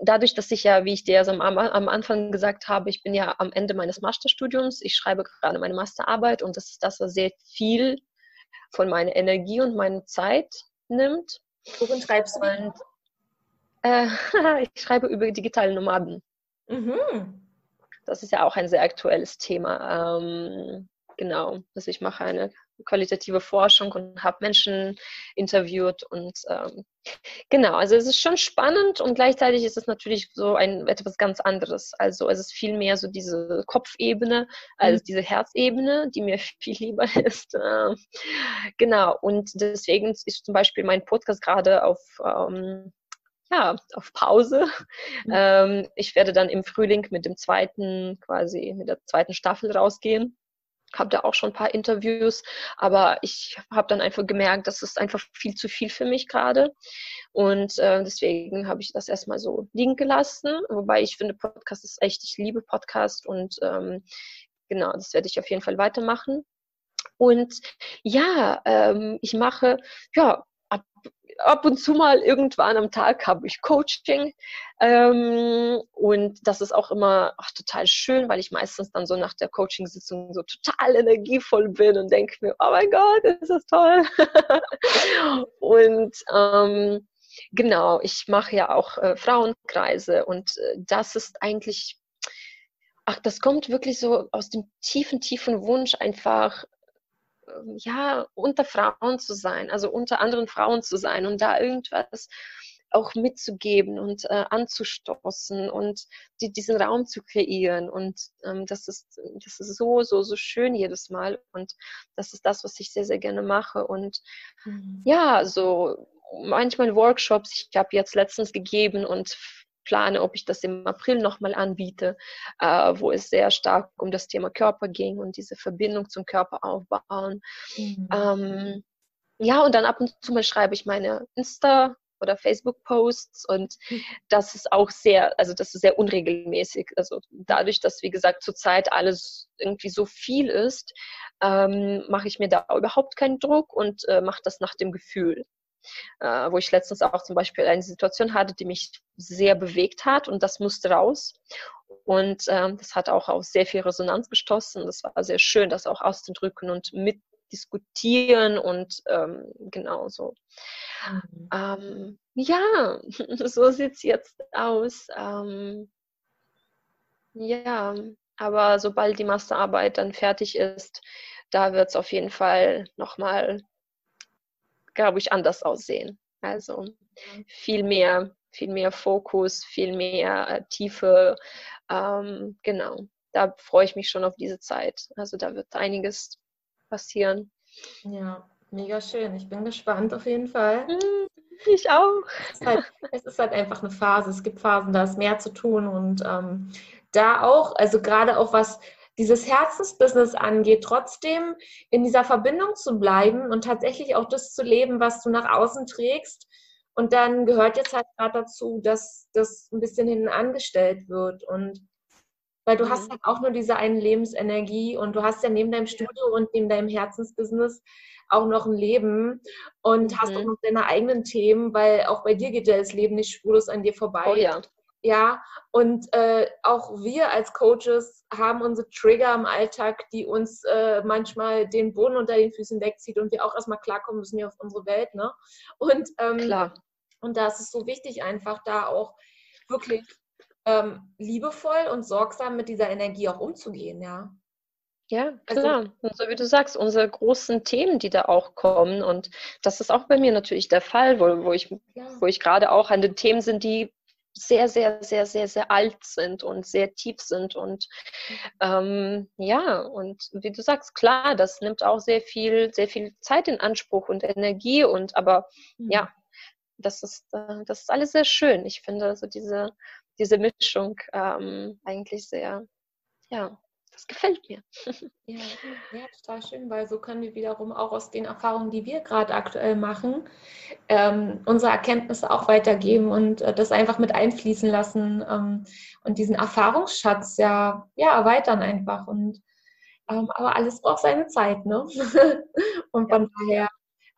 dadurch, dass ich ja, wie ich dir am, am, Anfang gesagt habe, ich bin ja am Ende meines Masterstudiums, ich schreibe gerade meine Masterarbeit und das ist das, was sehr viel von meiner Energie und meiner Zeit nimmt. Worin schreibst du? Und, äh, ich schreibe über digitale Nomaden. Mhm. Das ist ja auch ein sehr aktuelles Thema. Ähm, genau, also ich mache eine qualitative Forschung und habe Menschen interviewt und ähm, genau, also es ist schon spannend und gleichzeitig ist es natürlich so ein etwas ganz anderes. Also es ist viel mehr so diese Kopfebene als mhm. diese Herzebene, die mir viel lieber ist. Äh, genau, und deswegen ist zum Beispiel mein Podcast gerade auf ähm, ja, auf Pause. Mhm. Ähm, ich werde dann im Frühling mit dem zweiten, quasi mit der zweiten Staffel rausgehen habe da auch schon ein paar Interviews, aber ich habe dann einfach gemerkt, das ist einfach viel zu viel für mich gerade. Und äh, deswegen habe ich das erstmal so liegen gelassen. Wobei ich finde, Podcast ist echt, ich liebe Podcast und ähm, genau, das werde ich auf jeden Fall weitermachen. Und ja, ähm, ich mache ja ab und zu mal irgendwann am Tag habe ich Coaching. Ähm, und das ist auch immer ach, total schön, weil ich meistens dann so nach der Coaching-Sitzung so total energievoll bin und denke mir, oh mein Gott, ist das toll. und ähm, genau, ich mache ja auch äh, Frauenkreise und äh, das ist eigentlich ach, das kommt wirklich so aus dem tiefen, tiefen Wunsch, einfach ja, unter Frauen zu sein, also unter anderen Frauen zu sein und da irgendwas auch mitzugeben und äh, anzustoßen und die, diesen Raum zu kreieren. Und ähm, das, ist, das ist so, so, so schön jedes Mal. Und das ist das, was ich sehr, sehr gerne mache. Und mhm. ja, so manchmal Workshops, ich habe jetzt letztens gegeben und plane, ob ich das im April nochmal anbiete, äh, wo es sehr stark um das Thema Körper ging und diese Verbindung zum Körper aufbauen. Mhm. Ähm, ja, und dann ab und zu mal schreibe ich meine Insta- oder Facebook-Posts und mhm. das ist auch sehr, also das ist sehr unregelmäßig. Also dadurch, dass, wie gesagt, zurzeit alles irgendwie so viel ist, ähm, mache ich mir da überhaupt keinen Druck und äh, mache das nach dem Gefühl. Äh, wo ich letztens auch zum Beispiel eine Situation hatte, die mich sehr bewegt hat und das musste raus. Und ähm, das hat auch auf sehr viel Resonanz gestoßen. Das war sehr schön, das auch auszudrücken und mitdiskutieren und ähm, genau so. Mhm. Ähm, ja, so sieht es jetzt aus. Ähm, ja, aber sobald die Masterarbeit dann fertig ist, da wird es auf jeden Fall nochmal glaube ich, anders aussehen. Also viel mehr, viel mehr Fokus, viel mehr äh, Tiefe. Ähm, genau, da freue ich mich schon auf diese Zeit. Also da wird einiges passieren. Ja, mega schön. Ich bin gespannt auf jeden Fall. Hm, ich auch. Es ist, halt, es ist halt einfach eine Phase. Es gibt Phasen, da ist mehr zu tun und ähm, da auch, also gerade auch was dieses Herzensbusiness angeht, trotzdem in dieser Verbindung zu bleiben und tatsächlich auch das zu leben, was du nach außen trägst. Und dann gehört jetzt halt gerade dazu, dass das ein bisschen hinten angestellt wird. Und weil du mhm. hast halt auch nur diese eine Lebensenergie und du hast ja neben deinem Studio und neben deinem Herzensbusiness auch noch ein Leben und mhm. hast auch noch deine eigenen Themen, weil auch bei dir geht ja das Leben nicht spurlos an dir vorbei. Oh ja. Ja, und äh, auch wir als Coaches haben unsere Trigger im Alltag, die uns äh, manchmal den Boden unter den Füßen wegzieht und wir auch erstmal klarkommen müssen hier auf unsere Welt. Ne? Und, ähm, Klar. und da ist es so wichtig, einfach da auch wirklich ähm, liebevoll und sorgsam mit dieser Energie auch umzugehen, ja. Ja, also klar. Und so wie du sagst, unsere großen Themen, die da auch kommen. Und das ist auch bei mir natürlich der Fall, wo, wo ich, ja. wo ich gerade auch an den Themen sind, die sehr, sehr, sehr, sehr, sehr alt sind und sehr tief sind. Und ähm, ja, und wie du sagst, klar, das nimmt auch sehr viel, sehr viel Zeit in Anspruch und Energie. Und aber mhm. ja, das ist, äh, das ist alles sehr schön. Ich finde also diese, diese Mischung ähm, eigentlich sehr, ja, das gefällt mir. Ja, ja, total schön, weil so können wir wiederum auch aus den Erfahrungen, die wir gerade aktuell machen, ähm, unsere Erkenntnisse auch weitergeben und äh, das einfach mit einfließen lassen ähm, und diesen Erfahrungsschatz ja, ja erweitern einfach. Und ähm, aber alles braucht seine Zeit, ne? und von ja. daher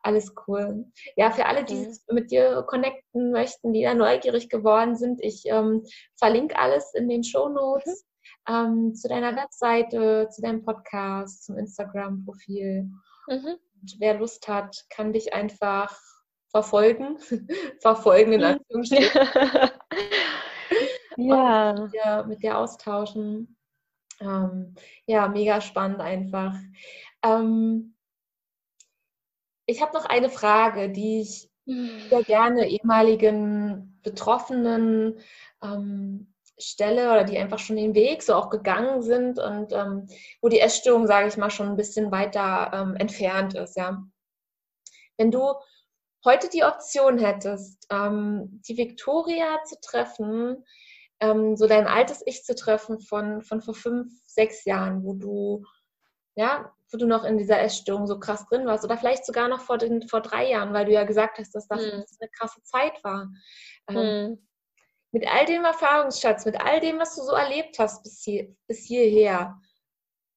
alles cool. Ja, für alle, die mhm. mit dir connecten möchten, die da neugierig geworden sind, ich ähm, verlinke alles in den Show Notes. Ähm, zu deiner Webseite, zu deinem Podcast, zum Instagram-Profil. Mhm. wer Lust hat, kann dich einfach verfolgen. verfolgen in mhm. Anführungsstrichen. ja. Mit dir, mit dir, austauschen. Ähm, ja, mega spannend einfach. Ähm, ich habe noch eine Frage, die ich mhm. sehr gerne ehemaligen Betroffenen ähm, stelle oder die einfach schon den Weg so auch gegangen sind und ähm, wo die Essstörung, sage ich mal, schon ein bisschen weiter ähm, entfernt ist, ja. Wenn du heute die Option hättest, ähm, die Victoria zu treffen, ähm, so dein altes Ich zu treffen von, von vor fünf, sechs Jahren, wo du, ja, wo du noch in dieser Essstörung so krass drin warst oder vielleicht sogar noch vor, den, vor drei Jahren, weil du ja gesagt hast, dass das, hm. eine krasse Zeit war. Hm mit all dem Erfahrungsschatz, mit all dem, was du so erlebt hast bis, hier, bis hierher,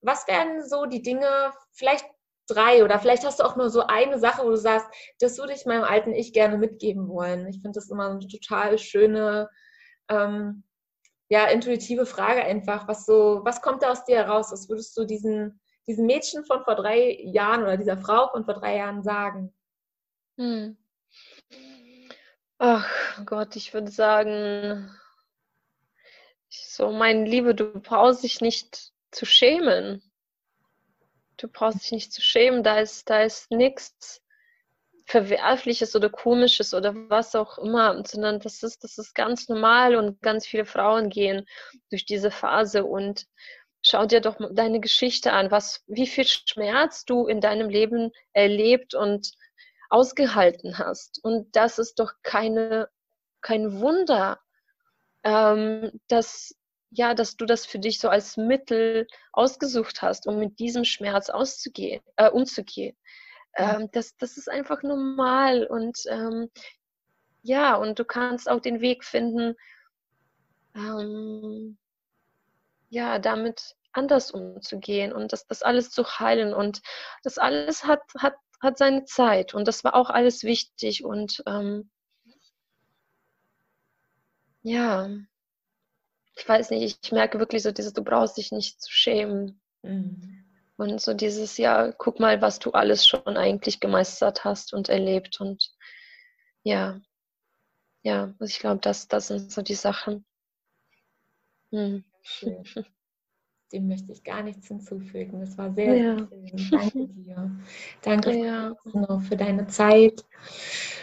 was wären so die Dinge, vielleicht drei oder vielleicht hast du auch nur so eine Sache, wo du sagst, das würde ich meinem alten Ich gerne mitgeben wollen. Ich finde das immer eine total schöne, ähm, ja, intuitive Frage einfach. Was so, was kommt da aus dir heraus? Was würdest du diesen, diesem Mädchen von vor drei Jahren oder dieser Frau von vor drei Jahren sagen? Hm. Ach Gott, ich würde sagen, So, meine Liebe, du brauchst dich nicht zu schämen. Du brauchst dich nicht zu schämen, da ist, da ist nichts Verwerfliches oder Komisches oder was auch immer, sondern das ist, das ist ganz normal und ganz viele Frauen gehen durch diese Phase. Und schau dir doch deine Geschichte an, was, wie viel Schmerz du in deinem Leben erlebt und ausgehalten hast. Und das ist doch keine, kein Wunder, ähm, dass, ja, dass du das für dich so als Mittel ausgesucht hast, um mit diesem Schmerz auszugehen, äh, umzugehen. Ähm, das, das ist einfach normal und ähm, ja, und du kannst auch den Weg finden, ähm, ja, damit anders umzugehen und das, das alles zu heilen und das alles hat, hat, hat seine Zeit und das war auch alles wichtig und ähm, ja, ich weiß nicht, ich merke wirklich so dieses, du brauchst dich nicht zu schämen. Mhm. Und so dieses, ja, guck mal, was du alles schon eigentlich gemeistert hast und erlebt. Und ja, ja, also ich glaube, das, das sind so die Sachen. Hm. Dem möchte ich gar nichts hinzufügen. Das war sehr, ja. schön. Danke dir. Danke ja. für, für deine Zeit,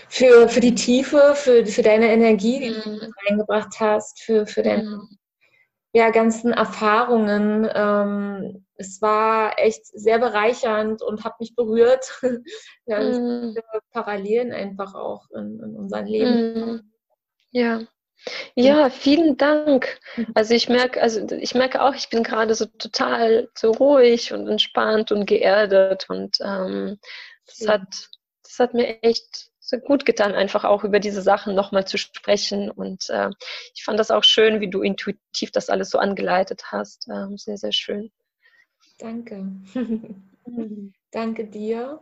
für, für die Tiefe, für, für deine Energie, die mhm. du reingebracht hast, für, für deine mhm ja, ganzen Erfahrungen. Ähm, es war echt sehr bereichernd und hat mich berührt. Ganz mm. Parallelen einfach auch in, in unserem Leben. Mm. Ja. Ja, vielen Dank. Mhm. Also ich merke, also ich merke auch, ich bin gerade so total so ruhig und entspannt und geerdet und ähm, das hat, das hat mir echt so gut getan, einfach auch über diese Sachen nochmal zu sprechen. Und äh, ich fand das auch schön, wie du intuitiv das alles so angeleitet hast. Ähm, sehr, sehr schön. Danke. Danke dir.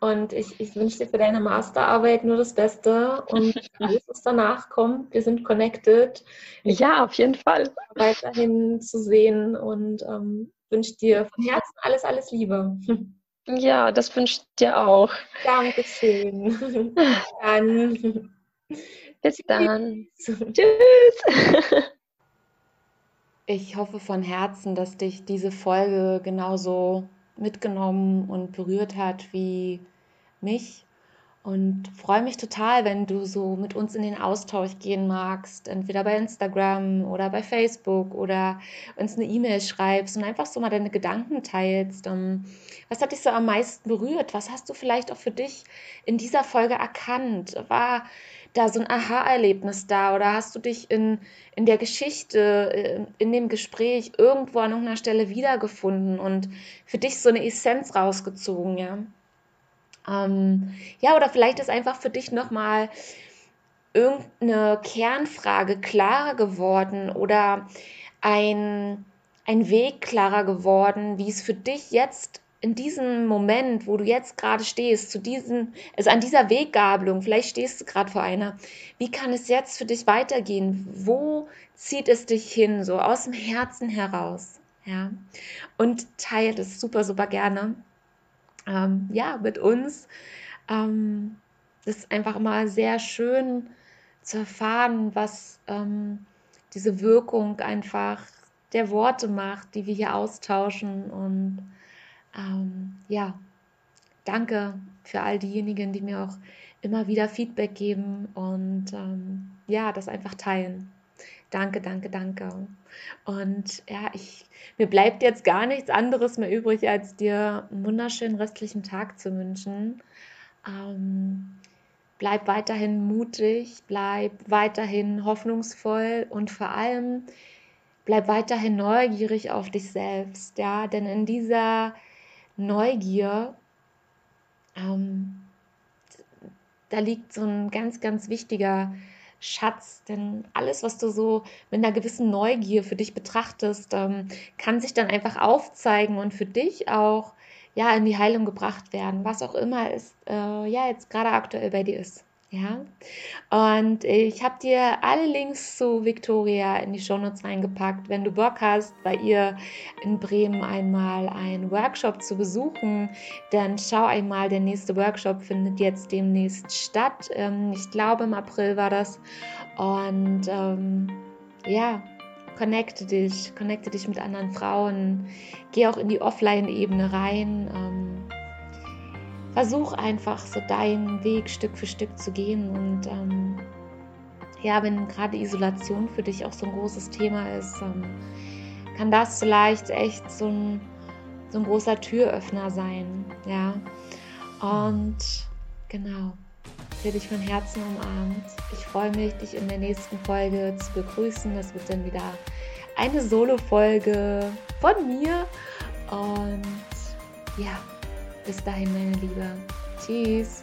Und ich, ich wünsche dir für deine Masterarbeit nur das Beste und alles, was danach kommt. Wir sind connected. Ich ja, auf jeden Fall. Weiterhin zu sehen und ähm, wünsche dir von Herzen alles, alles Liebe. Ja, das wünsche ich dir auch. Dankeschön. dann. Bis dann. Tschüss. Ich hoffe von Herzen, dass dich diese Folge genauso mitgenommen und berührt hat wie mich und freue mich total, wenn du so mit uns in den Austausch gehen magst, entweder bei Instagram oder bei Facebook oder uns eine E-Mail schreibst und einfach so mal deine Gedanken teilst. Ähm, was hat dich so am meisten berührt? Was hast du vielleicht auch für dich in dieser Folge erkannt? War da so ein Aha-Erlebnis da oder hast du dich in, in der Geschichte, äh, in dem Gespräch irgendwo an irgendeiner Stelle wiedergefunden und für dich so eine Essenz rausgezogen, ja? Ähm, ja, oder vielleicht ist einfach für dich nochmal irgendeine Kernfrage klarer geworden oder ein, ein Weg klarer geworden, wie es für dich jetzt in diesem Moment, wo du jetzt gerade stehst, zu diesem, also an dieser Weggabelung, vielleicht stehst du gerade vor einer, wie kann es jetzt für dich weitergehen? Wo zieht es dich hin, so aus dem Herzen heraus? Ja, und teile es super, super gerne ähm, ja, mit uns. Ähm, das ist einfach immer sehr schön zu erfahren, was ähm, diese Wirkung einfach der Worte macht, die wir hier austauschen. Und ähm, ja, danke für all diejenigen, die mir auch immer wieder Feedback geben und ähm, ja, das einfach teilen. Danke, danke, danke. Und ja, ich, mir bleibt jetzt gar nichts anderes mehr übrig, als dir einen wunderschönen restlichen Tag zu wünschen. Ähm, bleib weiterhin mutig, bleib weiterhin hoffnungsvoll und vor allem bleib weiterhin neugierig auf dich selbst, ja, denn in dieser Neugier ähm, da liegt so ein ganz, ganz wichtiger Schatz, denn alles, was du so mit einer gewissen Neugier für dich betrachtest, ähm, kann sich dann einfach aufzeigen und für dich auch ja in die Heilung gebracht werden, was auch immer es äh, ja jetzt gerade aktuell bei dir ist. Ja, und ich habe dir alle Links zu Victoria in die Shownotes reingepackt. Wenn du Bock hast, bei ihr in Bremen einmal einen Workshop zu besuchen, dann schau einmal, der nächste Workshop findet jetzt demnächst statt. Ähm, ich glaube, im April war das. Und ähm, ja, connecte dich, connecte dich mit anderen Frauen, geh auch in die Offline-Ebene rein. Ähm, versuch einfach so deinen Weg Stück für Stück zu gehen und ähm, ja, wenn gerade Isolation für dich auch so ein großes Thema ist, ähm, kann das vielleicht echt so ein, so ein großer Türöffner sein, ja. Und genau, für dich von Herzen umarmt. Ich freue mich, dich in der nächsten Folge zu begrüßen. Das wird dann wieder eine Solo-Folge von mir. Und ja, bis dahin, meine Liebe. Tschüss.